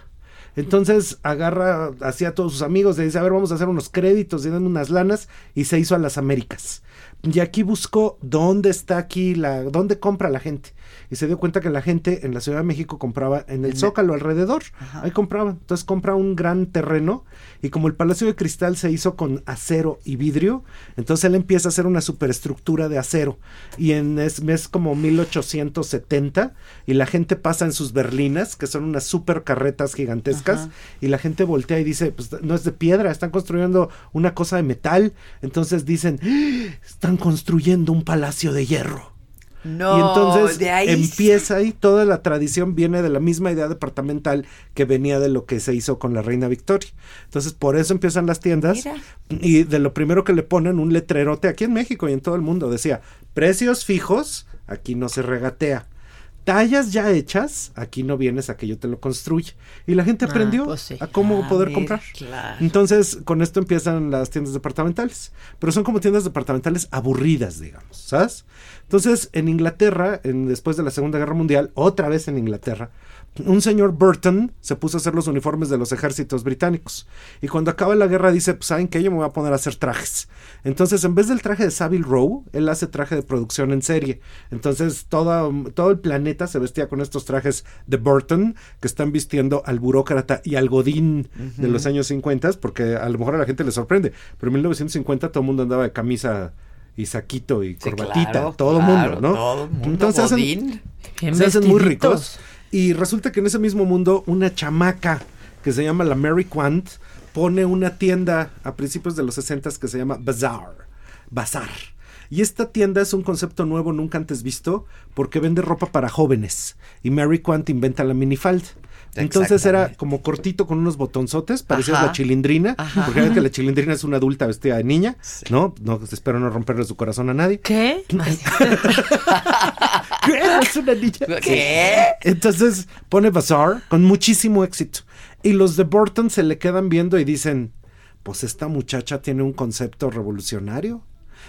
Entonces agarra hacia a todos sus amigos, le dice, a ver, vamos a hacer unos créditos y dan unas lanas y se hizo a las Américas. Y aquí buscó dónde está aquí la, dónde compra la gente. Y se dio cuenta que la gente en la Ciudad de México compraba en el Zócalo alrededor. Ahí compraban. Entonces compra un gran terreno y como el Palacio de Cristal se hizo con acero y vidrio, entonces él empieza a hacer una superestructura de acero. Y en es, es como 1870 y la gente pasa en sus berlinas, que son unas super carretas gigantescas, Ajá. y la gente voltea y dice, pues no es de piedra, están construyendo una cosa de metal. Entonces dicen, "¡Ah! están construyendo un palacio de hierro. No, y entonces de ahí empieza ahí, toda la tradición viene de la misma idea departamental que venía de lo que se hizo con la reina Victoria. Entonces por eso empiezan las tiendas Mira. y de lo primero que le ponen un letrerote aquí en México y en todo el mundo decía, precios fijos, aquí no se regatea. Tallas ya hechas, aquí no vienes a que yo te lo construya. Y la gente Ah, aprendió pues sí. a cómo Ah, poder comprar. claro. Entonces, con esto empiezan las tiendas departamentales. Pero son como tiendas departamentales aburridas, digamos, ¿sabes? Entonces, en Inglaterra, en, después de la Segunda Guerra Mundial, otra vez en Inglaterra, un señor Burton se puso a hacer los uniformes de los ejércitos británicos. Y cuando acaba la guerra dice, pues, ¿saben qué? Yo me voy a poner a hacer trajes. Entonces, en vez del traje de Savile Row, él hace traje de producción en serie. Entonces, todo, todo el planeta se vestía con estos trajes de Burton, que están vistiendo al burócrata y al godín de los años 50, porque a lo mejor a la gente le sorprende. Pero en 1950 todo el mundo andaba de camisa y saquito y corbatita, claro, todo el claro, mundo, ¿no? todo mundo Entonces hacen- godín. Bien se hacen muy ricos. Y resulta que en ese mismo mundo, una chamaca que se llama la Mary Quant pone una tienda a principios de los 60 que se llama Bazaar. Bazar. Y esta tienda es un concepto nuevo, nunca antes visto, porque vende ropa para jóvenes. Y Mary Quant inventa la minifalda. Entonces era como cortito con unos botonzotes, parecía la chilindrina, Ajá. porque que la chilindrina es una adulta vestida de niña, ¿no? No, espero no romperle su corazón a nadie. ¿Qué? ¿Qué? Es una niña. ¿Qué? Entonces pone Bazaar con muchísimo éxito. Y los de Burton se le quedan viendo y dicen, pues esta muchacha tiene un concepto revolucionario.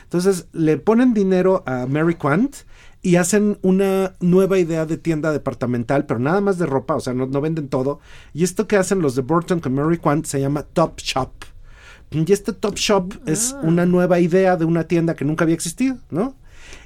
Entonces le ponen dinero a Mary Quant y hacen una nueva idea de tienda departamental, pero nada más de ropa, o sea, no, no venden todo. Y esto que hacen los de Burton con Mary Quant se llama Top Shop. Y este Top Shop es una nueva idea de una tienda que nunca había existido, ¿no?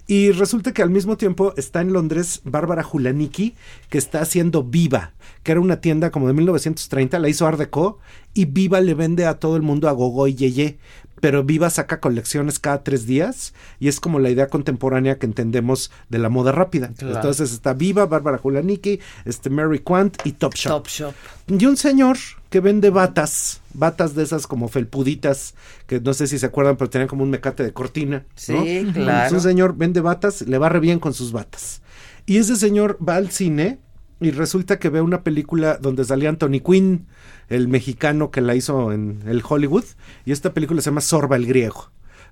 Y resulta que al mismo tiempo está en Londres Bárbara Julaniki, que está haciendo Viva, que era una tienda como de 1930, la hizo Art Deco, y Viva le vende a todo el mundo a Gogo y Yeye. Pero Viva saca colecciones cada tres días y es como la idea contemporánea que entendemos de la moda rápida. Claro. Entonces está Viva, Bárbara Julaniki, este Mary Quant y Top Shop. Top Shop. Y un señor que vende batas, batas de esas como felpuditas, que no sé si se acuerdan, pero tenían como un mecate de cortina. ¿no? Sí, Bueno, claro. un señor vende batas, le va re bien con sus batas. Y ese señor va al cine y resulta que ve una película donde salía Anthony Quinn, el mexicano que la hizo en el Hollywood, y esta película se llama Sorba el griego.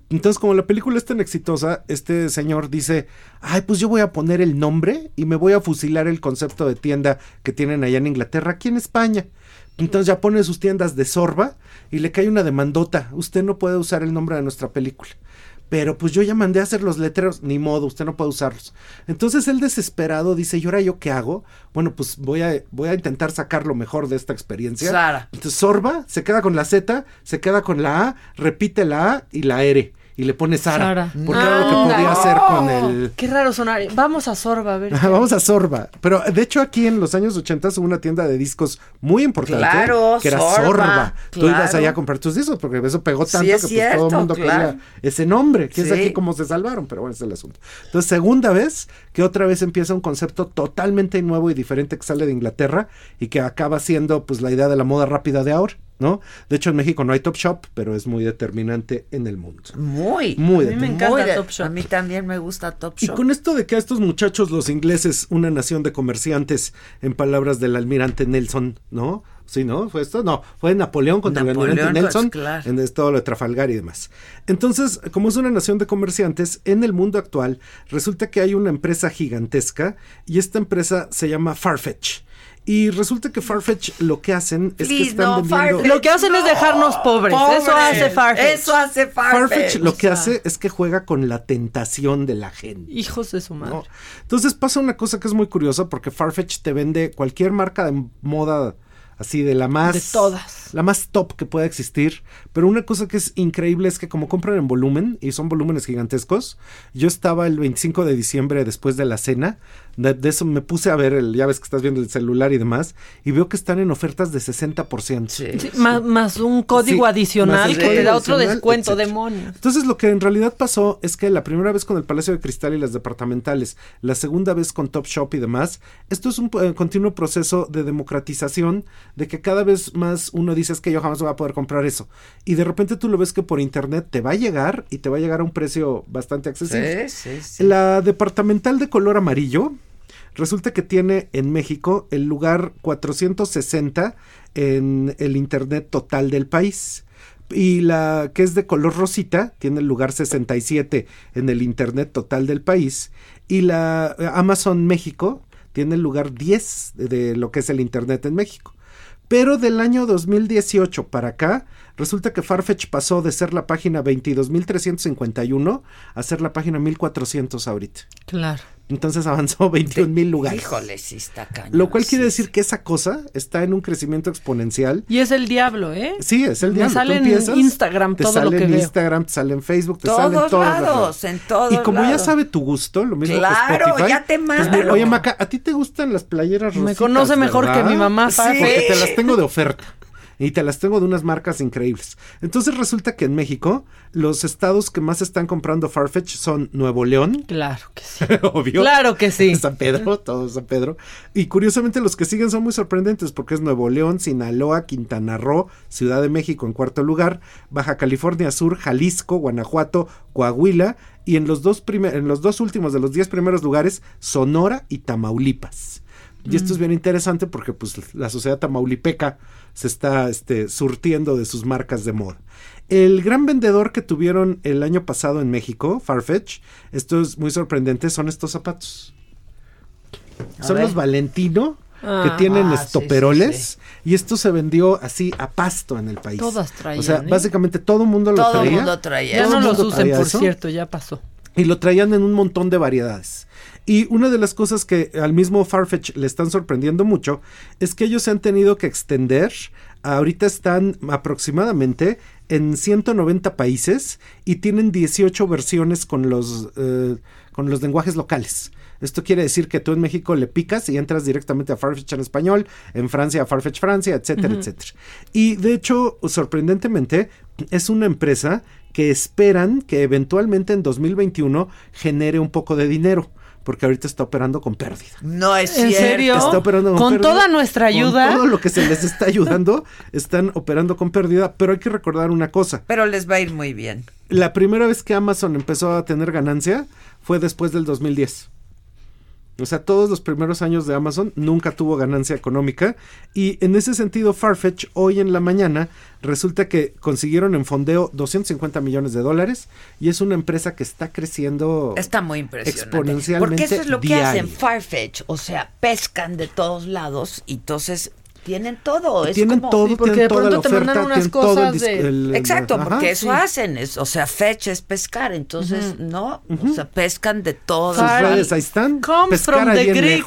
Entonces, como la película es tan exitosa, este señor dice, ay, pues yo voy a poner el nombre y me voy a fusilar el concepto de tienda que tienen allá en Inglaterra, aquí en España. Entonces ya pone sus tiendas de sorba y le cae una demandota. Usted no puede usar el nombre de nuestra película. Pero pues yo ya mandé a hacer los letreros, ni modo, usted no puede usarlos. Entonces él desesperado dice, ¿y ahora yo qué hago? Bueno, pues voy a, voy a intentar sacar lo mejor de esta experiencia. Sara. Entonces Sorba se queda con la Z, se queda con la A, repite la A y la R. Y le pone Sara. Sara. Porque era lo que Anda. podía hacer con el... Qué raro sonar. Vamos a Sorba, a ver. Vamos a Sorba. Pero de hecho aquí en los años 80 hubo una tienda de discos muy importante. Claro, que era Sorba, Sorba. Tú ibas allá a comprar tus discos porque eso pegó Sí, tanto que es pues, todo el mundo claro. quería ese nombre. Que es aquí como se salvaron, pero bueno, ese es el asunto. Entonces, segunda vez que otra vez empieza un concepto totalmente nuevo y diferente que sale de Inglaterra y que acaba siendo pues la idea de la moda rápida de ahora. ¿No? De hecho, en México no hay Top Shop, pero es muy determinante en el mundo. Muy. Muy a mí me encanta de- Top Shop. A mí también me gusta Top Y Shop. con esto de que a estos muchachos, los ingleses, una nación de comerciantes, en palabras del almirante Nelson, ¿no? Sí, ¿no? ¿Fue esto? No, fue Napoleón contra el almirante pues, Nelson, claro. en es todo lo de Trafalgar y demás. Entonces, como es una nación de comerciantes, en el mundo actual resulta que hay una empresa gigantesca y esta empresa se llama Farfetch. Y resulta que Farfetch lo que hacen es que están no, vendiendo... Farfetch, Lo que hacen es dejarnos pobres. Eso hace Farfetch. Eso hace Farfetch. Farfetch lo que O sea. hace es que juega con la tentación de la gente. Hijos de su madre. ¿no? Entonces pasa una cosa que es muy curiosa porque Farfetch te vende cualquier marca de moda así de la más De todas. la más top que pueda existir, pero una cosa que es increíble es que como compran en volumen y son volúmenes gigantescos, yo estaba el 25 de diciembre después de la cena, de, de eso me puse a ver el ya ves que estás viendo el celular y demás y veo que están en ofertas de 60%. Sí, más, más un código Sí, adicional que te código da otro descuento, etcétera. demonios. Entonces lo que en realidad pasó es que la primera vez con el Palacio de Cristal y las departamentales, la segunda vez con Top Shop y demás, esto es un eh, continuo proceso de democratización, de que cada vez más uno dice es que yo jamás voy a poder comprar eso. Y de repente tú lo ves que por internet te va a llegar y te va a llegar a un precio bastante accesible. Sí, sí, sí. La departamental de color amarillo resulta que tiene en México el lugar 460 en el internet total del país. Y la que es de color rosita tiene el lugar 67 en el internet total del país. Y la eh, Amazon México tiene el lugar 10 de, de lo que es el internet en México. Pero del año 2018 para acá, resulta que Farfetch pasó de ser la página 22.351 a ser la página 1.400 ahorita. Claro. Entonces avanzó 21 mil lugares. Híjole, sí está cañón. Lo cual quiere decir que esa cosa está en un crecimiento exponencial. Y es el diablo, ¿eh? Sí, es el Me diablo. sale en Instagram te todo sale lo que en veo. Instagram, te sale en Facebook, te Todos sale en todos lados, en todos Y como ya lados. sabe tu gusto, lo mismo Claro, que Spotify. ya te pues, manda. Oye, Maca, ¿a ti te gustan las playeras Me rositas, conoce mejor verdad? que mi mamá, Sí, porque te las tengo de oferta. Y te las tengo de unas marcas increíbles. Entonces resulta que en México los estados que más están comprando Farfetch son Nuevo León. Claro que sí. Obvio. Claro que sí. San Pedro, todo San Pedro. Y curiosamente los que siguen son muy sorprendentes porque es Nuevo León, Sinaloa, Quintana Roo, Ciudad de México en cuarto lugar, Baja California Sur, Jalisco, Guanajuato, Coahuila y en los dos, en los dos últimos de los diez primeros lugares, Sonora y Tamaulipas. Y esto es bien interesante porque pues la sociedad tamaulipeca se está este, surtiendo de sus marcas de moda. El gran vendedor que tuvieron el año pasado en México, Farfetch, esto es muy sorprendente, son estos zapatos. A Son ver. los Valentino Ah. que tienen Ah, sí, estoperoles sí, y esto se vendió así a pasto en el país. Todas traían, O sea, ¿eh? básicamente todo el mundo lo Todo el traía. mundo traía. Ya Todo no el los usen, traía por eso. cierto, ya pasó. Y lo traían en un montón de variedades. Y una de las cosas que al mismo Farfetch le están sorprendiendo mucho es que ellos se han tenido que extender. Ahorita están aproximadamente en 190 países y tienen 18 versiones con los, eh, con los lenguajes locales. Esto quiere decir que tú en México le picas y entras directamente a Farfetch en español, en Francia a Farfetch Francia, etcétera, etcétera. Y de hecho, sorprendentemente, es una empresa que esperan que eventualmente en 2021 genere un poco de dinero, porque ahorita está operando con pérdida. No es ¿En cierto. serio? Está operando con, Con pérdida. toda nuestra ayuda. Con todo lo que se les está ayudando, están operando con pérdida, pero hay que recordar una cosa. Pero les va a ir muy bien. La primera vez que Amazon empezó a tener ganancia fue después del 2010. O sea, todos los primeros años de Amazon nunca tuvo ganancia económica y en ese sentido Farfetch hoy en la mañana resulta que consiguieron en fondeo 250 millones de dólares y es una empresa que está creciendo Está muy impresionante. exponencialmente Porque eso es lo que hacen Farfetch. O sea, pescan de todos lados y entonces tienen todo. Es Tienen como- todo, porque tienen de toda pronto la te oferta, mandan unas tienen todo el cosas de- el- el- Exacto, ajá. porque eso sí. hacen. Es, o sea, fetch es pescar. Entonces, ¿no? O sea, pescan de todo. Sus redes ahí están. Comes pescar from the Greek.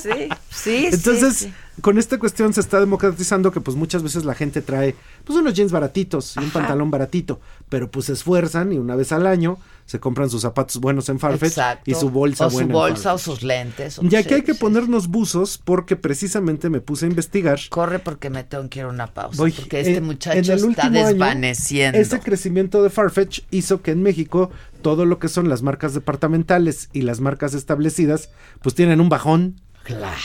Sí, sí, Entonces, sí, sí. con esta cuestión se está democratizando que pues muchas veces la gente trae pues unos jeans baratitos y un pantalón baratito, pero pues se esfuerzan y una vez al año se compran sus zapatos buenos en Farfetch Exacto. y su bolsa o su buena en bolsa o Farfetch. sus lentes. o- Y aquí sí, hay que sí. ponernos buzos porque precisamente me puse a investigar. Corre porque me tengo que ir a una pausa. Voy, porque este en- muchacho en el está último año, desvaneciendo. Ese crecimiento de Farfetch hizo que en México todo lo que son las marcas departamentales y las marcas establecidas pues tienen un bajón.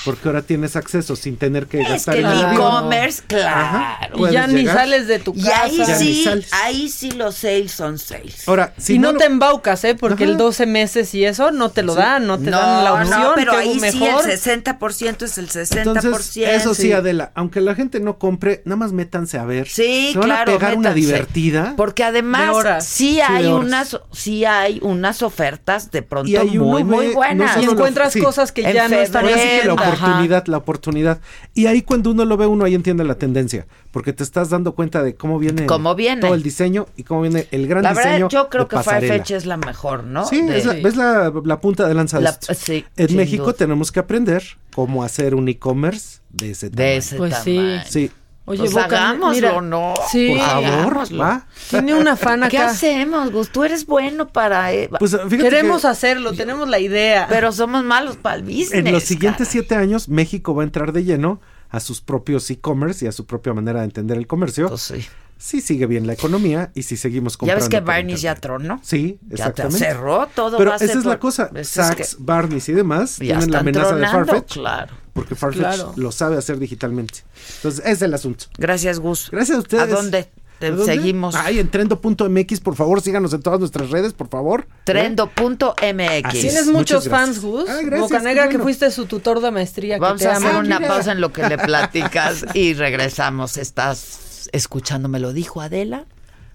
Porque ahora tienes acceso sin tener que Es gastar que en el e-commerce, Ajá, claro. Y ya ni sales de tu Y casa. ahí Ya ni sí, ahí sí los sales son sales. Ahora, si y no, no, te embaucas, ¿eh? Porque Ajá. el 12 meses y eso no te lo Sí. dan, no te no, dan la opción. no, pero ahí sí el mejor. 60% es el 60%. Entonces, eso sí, Adela, aunque la gente no compre, nada más métanse a ver. Sí, Se van claro, a pegar una divertida. Porque De además horas. sí hay unas sí hay unas ofertas de pronto Y muy muy buenas. Y encuentras cosas que ya no están La Ajá. oportunidad, la oportunidad. Y ahí cuando uno lo ve, uno ahí entiende la tendencia. Porque te estás dando cuenta de cómo viene, Cómo viene. todo el diseño y cómo viene el gran La diseño. verdad yo creo de que. Farfetch es la mejor, ¿no? Sí, De- es la- ves la, la punta de lanza de La- esto. sí, En México duda. tenemos que aprender cómo hacer un e-commerce de ese tamaño. de ese Pues sí. tamaño. Sí. Oye, Pues Boca, hagámoslo, mira, ¿no? Sí. Por favor, va. Tiene una fan ¿Qué acá. hacemos, Gus? Tú eres bueno para eh, Pues fíjate Queremos que hacerlo, tenemos la idea. pero somos malos para el business. en los siguientes caray. siete años México va a entrar de lleno a sus propios e-commerce y a su propia manera de entender el comercio. Pues sí. Sí sigue bien la economía y si seguimos Ya comprando. ves que por Barney's ya tronó. Sí, Ya te exactamente. cerró todo. Pero esa es la cosa. es Saks, que Barney's y demás ya tienen la amenaza de Farfetch. Claro. Porque Farfetch Claro. lo sabe hacer digitalmente. Entonces, ese es el asunto. Gracias, Gus. Gracias a ustedes. ¿A dónde te seguimos? Ay, en trendo.mx, por favor, síganos en todas nuestras redes, por favor. Trendo.mx. Así Tienes es. muchos fans. Gus. Ah, gracias, Boca qué Negra, que bueno. fuiste su tutor de maestría. Vamos que te a hacer ama. una mira. pausa en lo que le platicas y regresamos. Estás escuchando, me lo dijo Adela.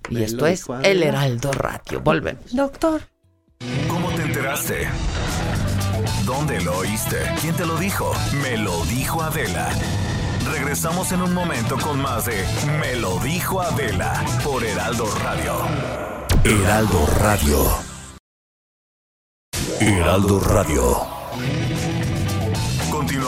Y Me esto es El. Heraldo Radio. Volvemos. Doctor. ¿Cómo te enteraste? ¿Dónde lo oíste? ¿Quién te lo dijo? Me lo dijo Adela. Regresamos en un momento con más de Me lo dijo Adela por Heraldo Radio. Heraldo Radio. Heraldo Radio.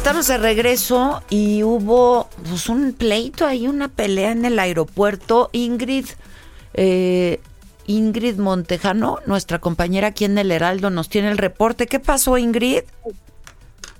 Estamos de regreso y hubo pues, un pleito ahí, una pelea en el aeropuerto. Ingrid, eh, Ingrid Montejano, nuestra compañera aquí en el Heraldo, nos tiene el reporte. ¿Qué pasó, Ingrid?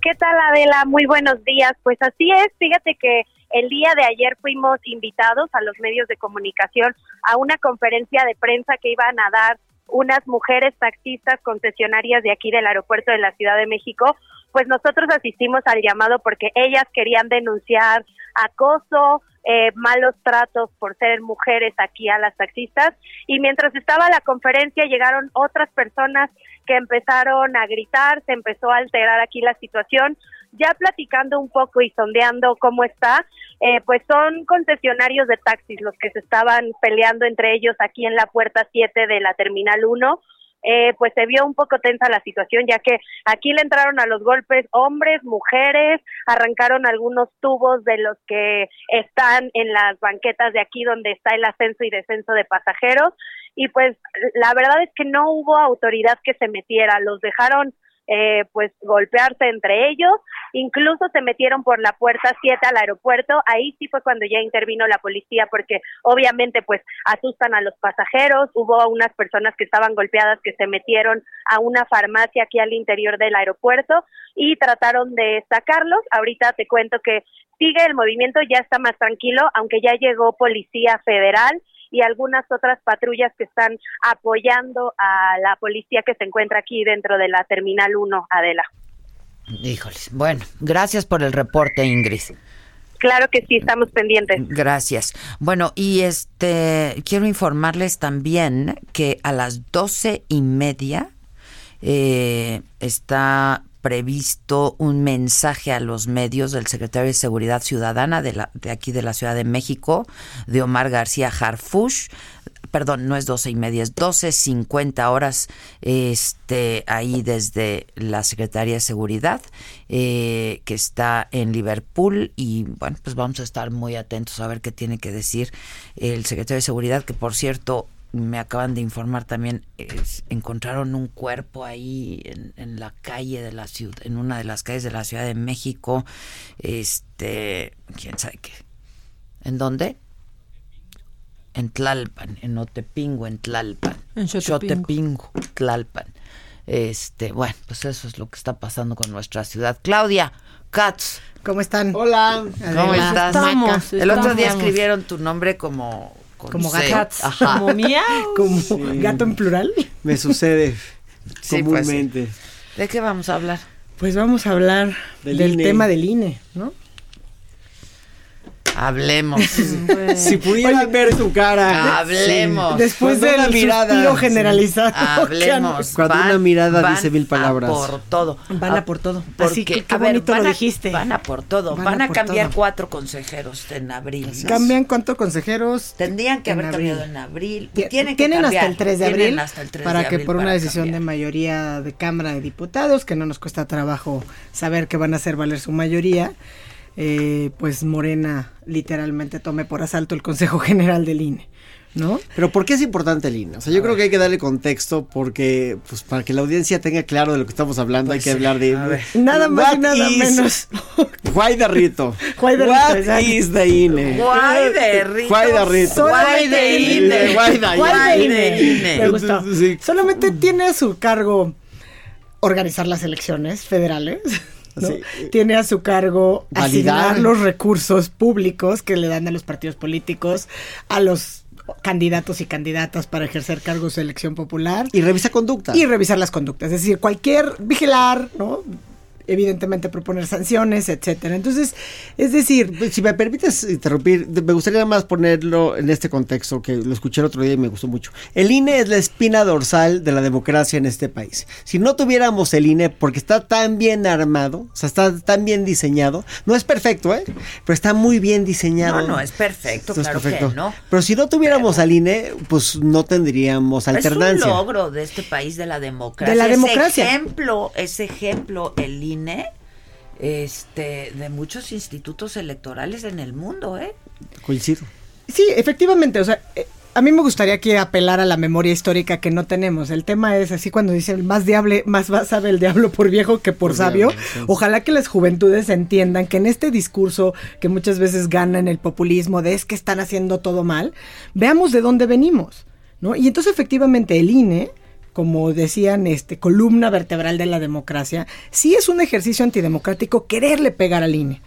¿Qué tal, Adela? Muy buenos días. Pues así es, fíjate que el día de ayer fuimos invitados a los medios de comunicación a una conferencia de prensa que iban a dar unas mujeres taxistas concesionarias de aquí del aeropuerto de la Ciudad de México. Pues nosotros asistimos al llamado porque ellas querían denunciar acoso, eh, malos tratos por ser mujeres aquí a las taxistas. Y mientras estaba la conferencia llegaron otras personas que empezaron a gritar, se empezó a alterar aquí la situación. Ya platicando un poco y sondeando cómo está, eh, pues son concesionarios de taxis los que se estaban peleando entre ellos aquí en la puerta 7 de la Terminal 1. Eh, pues se vio un poco tensa la situación, ya que aquí le entraron a los golpes hombres, mujeres, arrancaron algunos tubos de los que están en las banquetas de aquí donde está el ascenso y descenso de pasajeros. Y pues la verdad es que no hubo autoridad que se metiera, los dejaron eh, pues golpearse entre ellos, incluso se metieron por la puerta 7 al aeropuerto, ahí sí fue cuando ya intervino la policía porque obviamente pues asustan a los pasajeros, hubo unas personas que estaban golpeadas que se metieron a una farmacia aquí al interior del aeropuerto y trataron de sacarlos, ahorita te cuento que sigue el movimiento, ya está más tranquilo, aunque ya llegó policía federal y algunas otras patrullas que están apoyando a la policía que se encuentra aquí dentro de la Terminal 1, Adela. Híjoles. Bueno, gracias por el reporte, Ingrid. Claro que sí, estamos pendientes. Gracias. Bueno, y este quiero informarles también que a las doce y media eh, está previsto un mensaje a los medios del secretario de Seguridad Ciudadana de, la, de aquí de la Ciudad de México, de Omar García Harfush. Perdón, no es doce y media, es doce cincuenta horas este, ahí desde la Secretaría de Seguridad, eh, que está en Liverpool. Y bueno, pues vamos a estar muy atentos a ver qué tiene que decir el secretario de Seguridad, que por cierto, me acaban de informar también, es- encontraron un cuerpo ahí en, en la calle de la ciudad, en una de las calles de la Ciudad de México, este, quién sabe qué. ¿En dónde? En Tlalpan, en Otepingo, en Tlalpan. En Xotepingo. Xotepingo, Tlalpan. Este, bueno, pues eso es lo que está pasando con nuestra ciudad. Claudia, Katz. ¿Cómo están? Hola. ¿Cómo estás? Estamos, El otro día escribieron tu nombre como... con Como C. gato. Ajá. Como miau. Como gato en plural. Me sucede Sí, pues comúnmente. ¿De qué vamos a hablar? Pues vamos a hablar Del del tema del INE, ¿no? Hablemos. Si pudiera ver tu cara. Hablemos. Después Cuando del una mirada- generalizado. Hablemos. Cuando una mirada dice mil palabras. A por todo. Van a por todo. Porque, Así que qué a ver, van lo a- dijiste. Van a por todo. Van Van, a cambiar todo. cuatro consejeros en abril. ¿no? Cambian cuántos consejeros. Tendrían que haber abril. cambiado en abril. Ti- Tienen, que cambiar. hasta el 3 de Tienen abril hasta el 3 para de que abril por una decisión cambiar. de mayoría de Cámara de Diputados, que no nos cuesta trabajo saber que van a hacer valer su mayoría, eh, pues Morena literalmente tome por asalto el Consejo General del INE, ¿no? Pero ¿por qué es importante el INE? O sea, yo creo que hay que darle contexto porque, pues, para que la audiencia tenga claro de lo que estamos hablando, hay que hablar de... Nada más y nada is- menos. Why the rito? The What rito, exacto. is the INE? Guay de rito. Why the rito? Guay de INE. Guay de de INE. INE. Me gustó. Sí. Solamente tiene a su cargo organizar las elecciones federales. ¿No? Sí. Tiene a su cargo Validar. asignar los recursos públicos que le dan a los partidos políticos, a los candidatos y candidatas para ejercer cargos de elección popular Y revisa conducta. y revisar las conductas, es decir, cualquier vigilar, ¿no? Evidentemente proponer sanciones, etcétera. Entonces, es decir, Si me permites interrumpir, me gustaría más ponerlo en este contexto, que lo escuché el otro día y me gustó mucho. El INE es la espina dorsal de la democracia en este país. Si no tuviéramos el INE, porque está tan bien armado, o sea, está tan bien diseñado, no es perfecto, ¿eh? Pero está muy bien diseñado. No, no, es perfecto, es claro perfecto. que no. Pero si no tuviéramos al INE, pues no tendríamos alternancia. Es un logro de este país de la democracia. De la democracia. ejemplo, ese ejemplo, el INE, este, de muchos institutos electorales en el mundo, ¿eh? Coincido. Sí, efectivamente, o sea, eh, a mí me gustaría que apelar a la memoria histórica que no tenemos. El tema es así cuando dicen más diable, más va- sabe el diablo por viejo que por, Por sabio. diablo, sí. Ojalá que las juventudes entiendan que en este discurso que muchas veces gana en el populismo de es que están haciendo todo mal, veamos de dónde venimos, ¿no? Y entonces efectivamente el INE como decían, este, columna vertebral de la democracia, sí es un ejercicio antidemocrático quererle pegar al INE.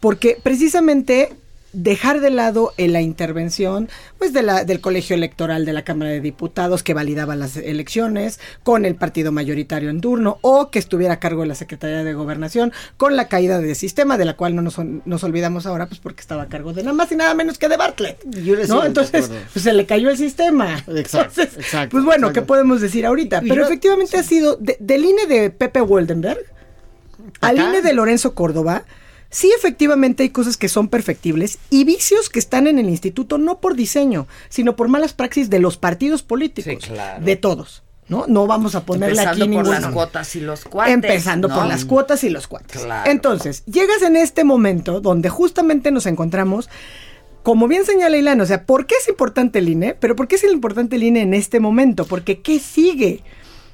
Porque precisamente dejar de lado en la intervención pues de la, del colegio electoral de la Cámara de Diputados que validaba las elecciones con el partido mayoritario en turno o que estuviera a cargo de la Secretaría de Gobernación con la caída del sistema de la cual no nos, nos olvidamos ahora pues porque estaba a cargo de nada más y nada menos que de Bartlett Yo ¿no? Entonces pues, se le cayó el sistema Exacto, Entonces, exacto, pues bueno, exacto. ¿qué podemos decir ahorita? Pero yo- efectivamente ha sido de- del INE de Pepe Woldenberg al. INE de Lorenzo Córdoba, sí efectivamente hay cosas que son perfectibles y vicios que están en el instituto no por diseño, sino por malas praxis de los partidos políticos, Sí, claro. de todos. ¿no? no vamos a ponerle Empezando aquí por las cuotas y los cuates. Empezando ¿no? por las cuotas y los cuates. Claro. Entonces, llegas en este momento donde justamente nos encontramos, como bien señala Ilan, o sea, ¿por qué es importante el INE? Pero ¿por qué es importante el INE en este momento? Porque ¿qué sigue?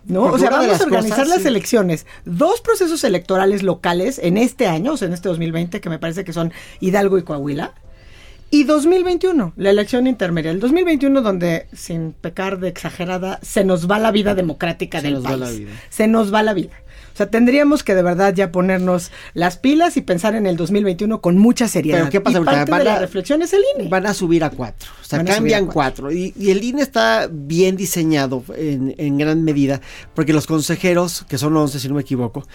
¿No? Porque o sea, vamos a organizar cosas, las sí. elecciones, dos procesos electorales locales en este año, o sea, en este 2020, que me parece que son Hidalgo y Coahuila, y 2021, la elección intermedia. El 2021 donde, sin pecar de exagerada, se nos va la vida democrática Se del nos va país. la vida. Se nos va la vida. O sea, tendríamos que de verdad ya ponernos las pilas y pensar en el 2021 con mucha seriedad. Pero ¿qué pasa Y parte Van de la a- reflexión es el INE. Van a subir a cuatro. O sea, Van cambian a cuatro. Y, y el INE está bien diseñado en, en gran medida, porque los consejeros, que son 11 si no me equivoco,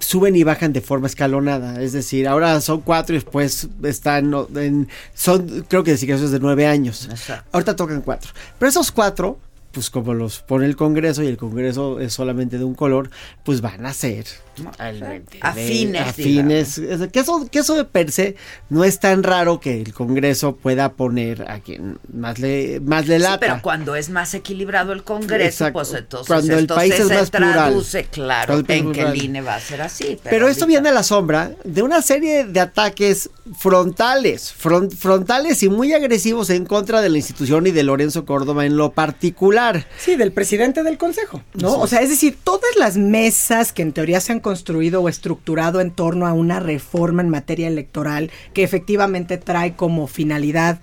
suben y bajan de forma escalonada. Es decir, ahora son cuatro y después están en... Son, creo que designaciones de nueve años. Exacto. Ahorita tocan cuatro. Pero esos cuatro pues como los pone el Congreso y el Congreso es solamente de un color, pues van a ser totalmente de- Afines, afines. Que eso, que eso de per se no es tan raro que el Congreso pueda poner a quien más le, más le Sí, lata. pero cuando es más equilibrado el Congreso, Exacto. pues entonces Cuando el país se es más plural. traduce, claro, el país en que el plural. INE va a ser así. Pero, Pero esto ahorita- viene a la sombra de una serie de ataques frontales, fron- frontales y muy agresivos en contra de la institución y de Lorenzo Córdoba en lo particular. Sí, del presidente del consejo, ¿no? O sea, es decir, todas las mesas que en teoría se han construido o estructurado en torno a una reforma en materia electoral que efectivamente trae como finalidad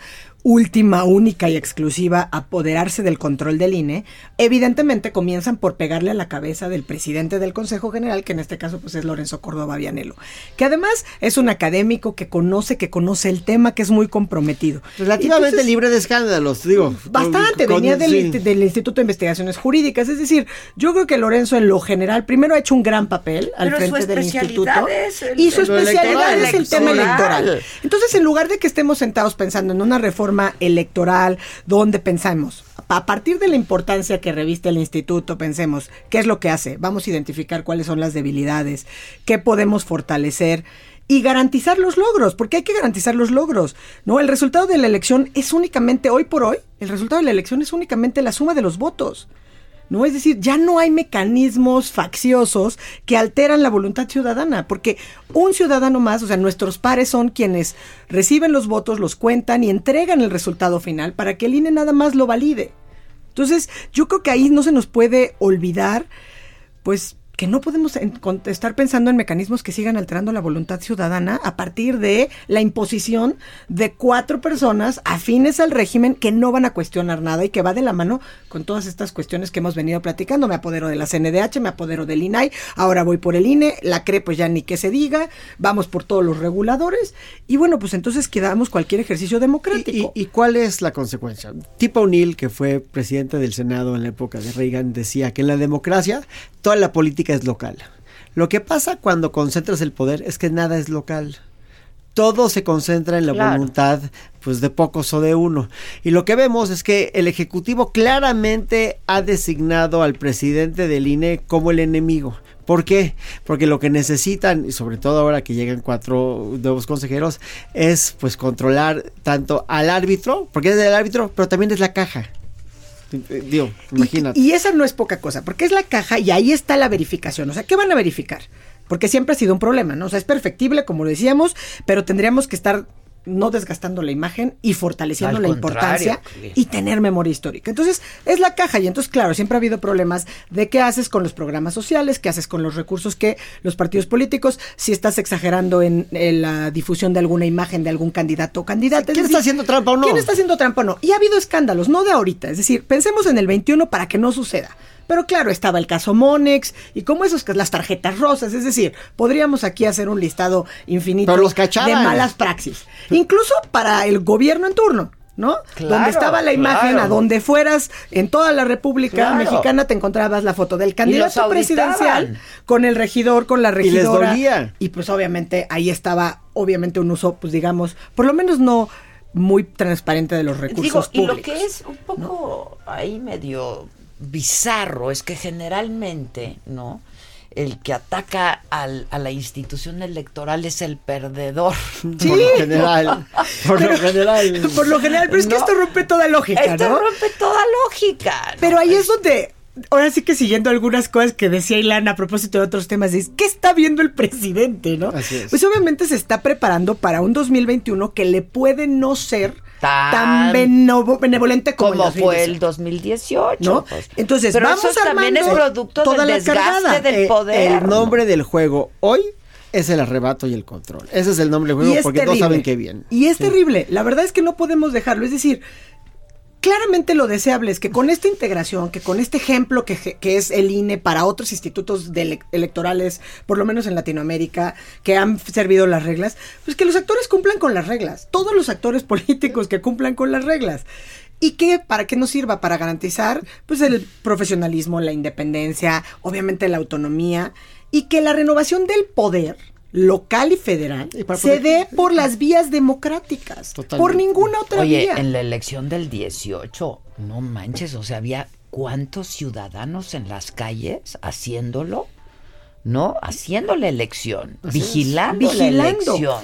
última, única y exclusiva apoderarse del control del INE, evidentemente comienzan por pegarle a la cabeza del presidente del Consejo General, que en este caso pues es Lorenzo Córdoba Vianelo, que además es un académico que conoce, que conoce el tema, que es muy comprometido. Relativamente Entonces, libre de escándalos, digo. Bastante, con- venía del, sí. insti- del Instituto de Investigaciones Jurídicas. Es decir, yo creo que Lorenzo en lo general primero ha hecho un gran papel al Pero frente del instituto. es el- y su especialidad electoral. es el tema electoral. Entonces, en lugar de que estemos sentados pensando en una reforma electoral donde pensamos, a partir de la importancia que reviste el instituto, pensemos, ¿qué es lo que hace? Vamos a identificar cuáles son las debilidades, qué podemos fortalecer y garantizar los logros, porque hay que garantizar los logros, ¿no? El resultado de la elección es únicamente hoy por hoy, el resultado de la elección es únicamente la suma de los votos. ¿No? Es decir, ya no hay mecanismos facciosos que alteran la voluntad ciudadana, porque un ciudadano más, o sea, nuestros pares son quienes reciben los votos, los cuentan y entregan el resultado final para que el INE nada más lo valide. Entonces, yo creo que ahí no se nos puede olvidar, pues, que no podemos estar pensando en mecanismos que sigan alterando la voluntad ciudadana a partir de la imposición de cuatro personas afines al régimen que no van a cuestionar nada y que va de la mano con todas estas cuestiones que hemos venido platicando. Me apodero de la CNDH, me apodero del INAI, ahora voy por el INE, la CRE pues ya ni que se diga, vamos por todos los reguladores y bueno, pues entonces quedamos cualquier ejercicio democrático. ¿Y, y cuál es la consecuencia? Tip O'Neill, que fue presidente del Senado en la época de Reagan, decía que en la democracia toda la política es local. Lo que pasa cuando concentras el poder es que nada es local. Todo se concentra en la Claro. voluntad pues de pocos o de uno. Y lo que vemos es que el Ejecutivo claramente ha designado al presidente del INE como el enemigo. ¿Por qué? Porque lo que necesitan, y sobre todo ahora que llegan cuatro nuevos consejeros, es pues controlar tanto al árbitro, porque es el árbitro, pero también es la caja. Eh, Digo, imagínate. Y esa no es poca cosa, porque es la caja y ahí está la verificación. O sea, ¿qué van a verificar? Porque siempre ha sido un problema, ¿no? O sea, es perfectible, como lo decíamos, pero tendríamos que estar no desgastando la imagen y fortaleciendo Al la importancia sí. y tener memoria histórica. Entonces, es la caja y entonces, claro, siempre ha habido problemas de qué haces con los programas sociales, qué haces con los recursos que los partidos políticos, si estás exagerando en, en la difusión de alguna imagen de algún candidato o candidata. ¿Quién está haciendo trampa o no? ¿Quién está haciendo trampa o no? Y ha habido escándalos, no de ahorita. Es decir, pensemos en el 21 para que no suceda. Pero claro, estaba el caso Monex y como esos, las tarjetas rosas. Es decir, podríamos aquí hacer un listado infinito Pero los cachaban. de malas praxis. Incluso para el gobierno en turno. ¿No? Claro, donde estaba la imagen, claro. a donde fueras en toda la República Claro. Mexicana te encontrabas la foto del candidato presidencial con el regidor, con la Y les regidora. dolía. Y pues obviamente ahí estaba, obviamente un uso, pues digamos, por lo menos no muy transparente de los recursos Digo, y públicos. lo que es un poco ahí medio bizarro es que generalmente, ¿no? El que ataca al- a la institución electoral es el perdedor. Sí. Por lo general. Por lo general. Por lo general, pero es que esto rompe toda lógica, Esto ¿no? rompe toda lógica. ¿no? Pero ahí es donde, ahora sí que siguiendo algunas cosas que decía Ilana a propósito de otros temas, es ¿qué está viendo el presidente, no? Así es. Pues obviamente se está preparando para un 2021 que le puede no ser Tan- benevolente como, como el fue el 2018. 2018. ¿No? pues. Entonces, Pero vamos eso también es producto toda del desgaste del Eh, poder. El nombre del juego hoy es el arrebato y el control. Ese es el nombre del juego porque terrible. no saben qué bien. Y es terrible. La verdad es que no podemos dejarlo. Es decir, claramente lo deseable es que con esta integración, que con este ejemplo que, es el INE para otros institutos electorales, por lo menos en Latinoamérica, que han servido las reglas, pues que los actores cumplan con las reglas. Todos los actores políticos que cumplan con las reglas. ¿Y que ¿Para qué nos sirva? Para garantizar pues el profesionalismo, la independencia, obviamente la autonomía y que la renovación del poder local y federal para se dé por las vías democráticas, Totalmente. por ninguna otra Oye, vía. en la elección del 18, no manches, o sea, había cuántos ciudadanos en las calles haciéndolo, ¿no? Haciendo la elección, Así es. vigilando, la Vigilando. elección.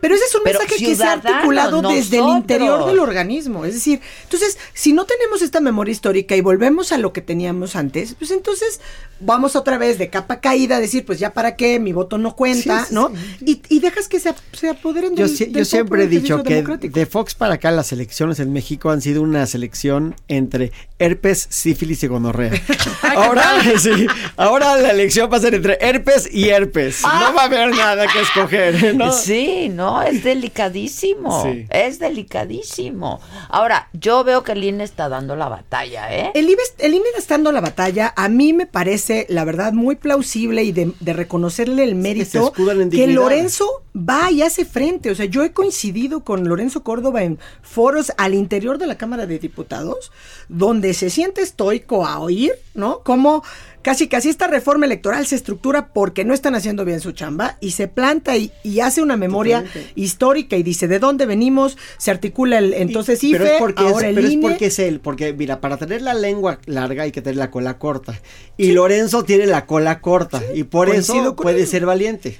Pero ese es un Pero mensaje que se ha articulado desde el interior del organismo. Es decir, entonces, si no tenemos esta memoria histórica y volvemos a lo que teníamos antes, pues entonces vamos otra vez de capa caída a decir, pues ya para qué, mi voto no cuenta, Sí, sí, ¿no? Y, y dejas que se, ap- se apoderen Yo, del, si- del yo siempre he dicho que de Fox para acá las elecciones en México han sido una selección entre herpes, sífilis y gonorrea. ahora, sí, ahora la elección va a ser entre herpes y herpes. No va a haber nada que escoger, ¿no? Sí, no, es delicadísimo. Sí. Es delicadísimo. Ahora, yo veo que el INE está dando la batalla, ¿eh? El, IBE el INE está dando la batalla. A mí me parece, la verdad, muy plausible y de, de reconocerle el mérito que. Lorenzo va y hace frente. O sea, yo he coincidido con Lorenzo Córdoba en foros al interior de la Cámara de Diputados, donde se siente estoico a oír, ¿no? Como casi casi esta reforma electoral se estructura porque no están haciendo bien su chamba y se planta y, y hace una memoria Totalmente. histórica y dice de dónde venimos, se articula el entonces IFE, pero es porque ahora es, el pero es porque es él, porque mira, para tener la lengua larga hay que tener la cola corta. Y Lorenzo tiene la cola corta y por eso puede él. ser valiente.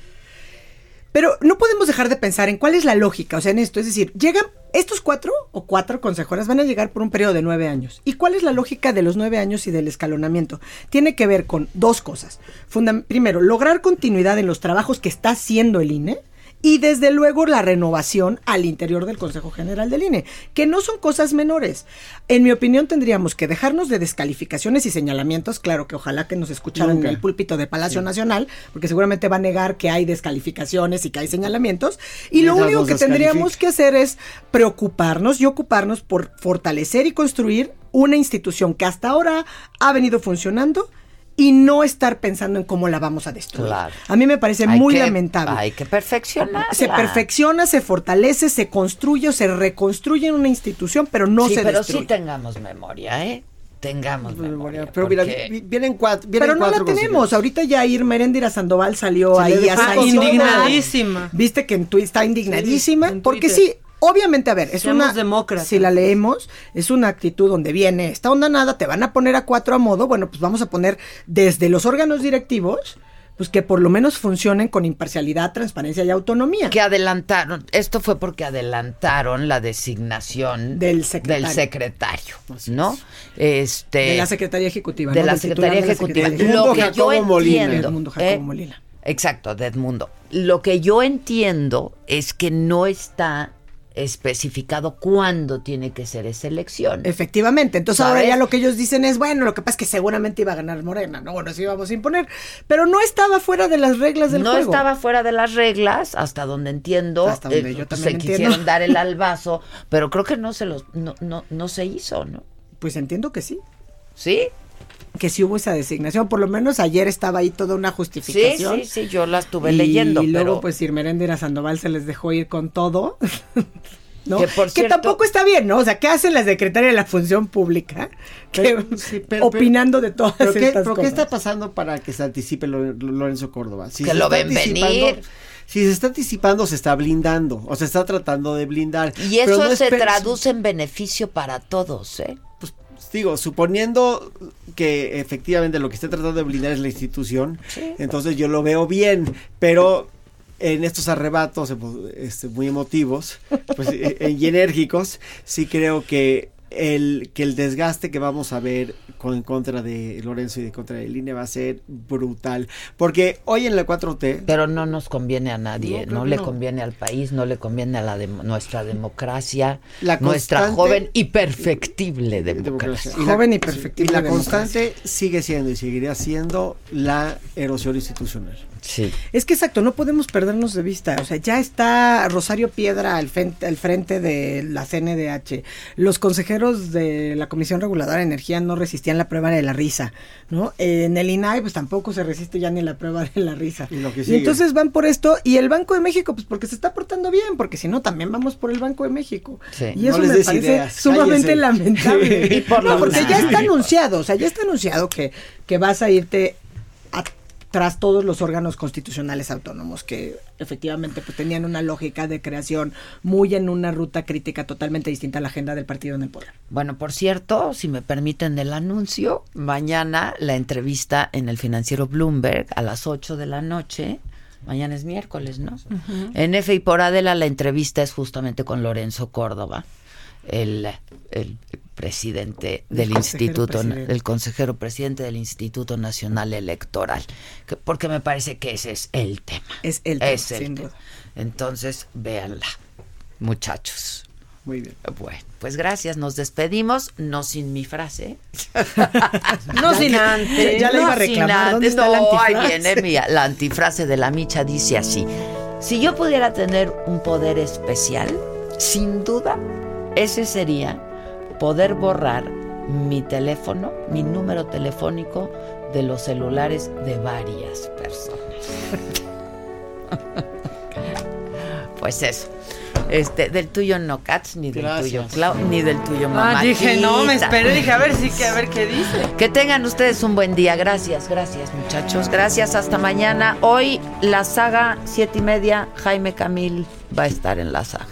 Pero no podemos dejar de pensar en cuál es la lógica, o sea, en esto. Es decir, llegan estos cuatro o cuatro consejeras van a llegar por un periodo de nueve años. ¿Y cuál es la lógica de los nueve años y del escalonamiento? Tiene que ver con dos cosas. Fundam- primero, lograr continuidad en los trabajos que está haciendo el INE. Y desde luego la renovación al interior del Consejo General del INE, que no son cosas menores. En mi opinión tendríamos que dejarnos de descalificaciones y señalamientos, claro que ojalá que nos escucharan Nunca. en el púlpito de Palacio Sí. Nacional, porque seguramente va a negar que hay descalificaciones y que hay señalamientos. Y lo Mientras único que tendríamos que hacer es preocuparnos y ocuparnos por fortalecer y construir una institución que hasta ahora ha venido funcionando y no estar pensando en cómo la vamos a destruir. Claro. A mí me parece Hay muy que- lamentable. Hay que perfeccionar. Se perfecciona, se fortalece, se construye o se reconstruye en una institución, pero no sí, se pero destruye. sí tengamos memoria, ¿eh? Tengamos memoria. Pero mira, porque- vi- vienen cuatro. Vienen Pero no la tenemos. Ahorita ya Irma Heréndira Sandoval salió Se ahí a indignadísima. Viste que en Twitter está indignadísima. Sí, porque Twitter. sí, obviamente, a ver, es Seamos una. demócratas. Si la leemos, es una actitud donde viene esta onda nada, te van a poner a cuatro a modo. Bueno, pues vamos a poner desde los órganos directivos, pues que por lo menos funcionen con imparcialidad, transparencia y autonomía. Que adelantaron, esto fue porque adelantaron la designación Del secretario. del secretario, ¿no? Este De la Secretaría Ejecutiva. de ¿no? la Secretaría de la Ejecutiva. Secretaría Lo que yo Molina. entiendo, Edmundo Jacobo ¿eh? Molina. Exacto, de Edmundo. Lo que yo entiendo es que no está especificado cuándo tiene que ser esa elección. Efectivamente, entonces ahora ya lo que ellos dicen es, bueno, lo que pasa es que seguramente iba a ganar Morena, no, bueno, sí íbamos a imponer, pero no estaba fuera de las reglas del no juego. estaba fuera de las reglas, hasta donde entiendo. Hasta donde eh, yo se también quisieron entiendo. dar el albazo, pero creo que no se los, no, no, no se hizo, ¿no? Pues entiendo que sí. ¿Sí? Que sí hubo esa designación, por lo menos ayer estaba ahí toda una Sí, justificación. sí, sí, yo la estuve y, leyendo, Y luego, pero pues, Irmeréndira Sandoval se les dejó ir con todo. ¿no? Que, por Que cierto- tampoco está bien, ¿no? O sea, ¿qué hace la secretaria de la Función Pública? Que- Pero- sí, pero- opinando de todas ¿Pero qué, pero qué está pasando para que se anticipe Lo- Lorenzo Córdoba? Si Que lo ven venir. Si se está anticipando, se está blindando. O se está tratando de blindar. y eso no se traduce en beneficio para todos, ¿eh? Pues, digo, suponiendo que efectivamente lo que está tratando de blindar es la institución, entonces yo lo veo bien, pero en estos arrebatos emo- este, muy emotivos pues, eh, eh, y enérgicos, sí creo que el, que el desgaste que vamos a ver con, en contra de Lorenzo y de contra de INE va a ser brutal. Porque hoy en la 4T... Pero no nos conviene a nadie, No, le no. conviene al país, no le conviene a la dem- nuestra democracia, La nuestra joven y perfectible democracia. Y la- Joven y perfectible y la democracia. constante sigue siendo y seguirá siendo la erosión institucional. Sí. Es que exacto, no podemos perdernos de vista. O sea, ya está Rosario Piedra al frente, al frente de la CNDH. Los consejeros de la Comisión Reguladora de Energía no resistían la prueba de la risa, ¿no? En el INAI, pues tampoco se resiste ya ni la prueba de la risa. Y lo que Y entonces van por esto. Y el Banco de México, pues porque se está portando bien, porque si no, también vamos por el Banco de México. Sí. Y No eso les me des parece ideas, sumamente cállese. lamentable. Y por no, porque ya está anunciado, o sea, ya está anunciado que, que vas a irte a tras todos los órganos constitucionales autónomos que efectivamente pues, tenían una lógica de creación muy en una ruta crítica totalmente distinta a la agenda del partido en el poder. Bueno, por cierto, si me permiten el anuncio, mañana la entrevista en el financiero Bloomberg a las 8 de la noche. Mañana es miércoles, ¿no? En F y por Adela la entrevista es justamente con Lorenzo Córdoba, el, el presidente del El Instituto, presidente. el consejero presidente del Instituto Nacional Electoral, que- porque me parece que ese es el tema. Es el tema, Es el sin tema. duda. Entonces, véanla, muchachos. Muy bien. Bueno, pues gracias, nos despedimos, no sin mi frase. No sin antes. Ya la iba a reclamar. ¿Dónde antes. está la No, ahí antifrase? viene mi- la antifrase de la micha, dice así. Si yo pudiera tener un poder especial, sin duda, ese sería poder borrar mi teléfono, mi número telefónico de los celulares de varias personas. pues eso. Este, del tuyo no, Cats, ni del Gracias. tuyo, Clau, ni del tuyo, mamá. Ah, dije, no, me esperé, dije, a ver si que a ver qué dice. Que tengan ustedes un buen día. Gracias, gracias, muchachos. Gracias, hasta mañana. Hoy la saga siete y media, Jaime Camil va a estar en la saga.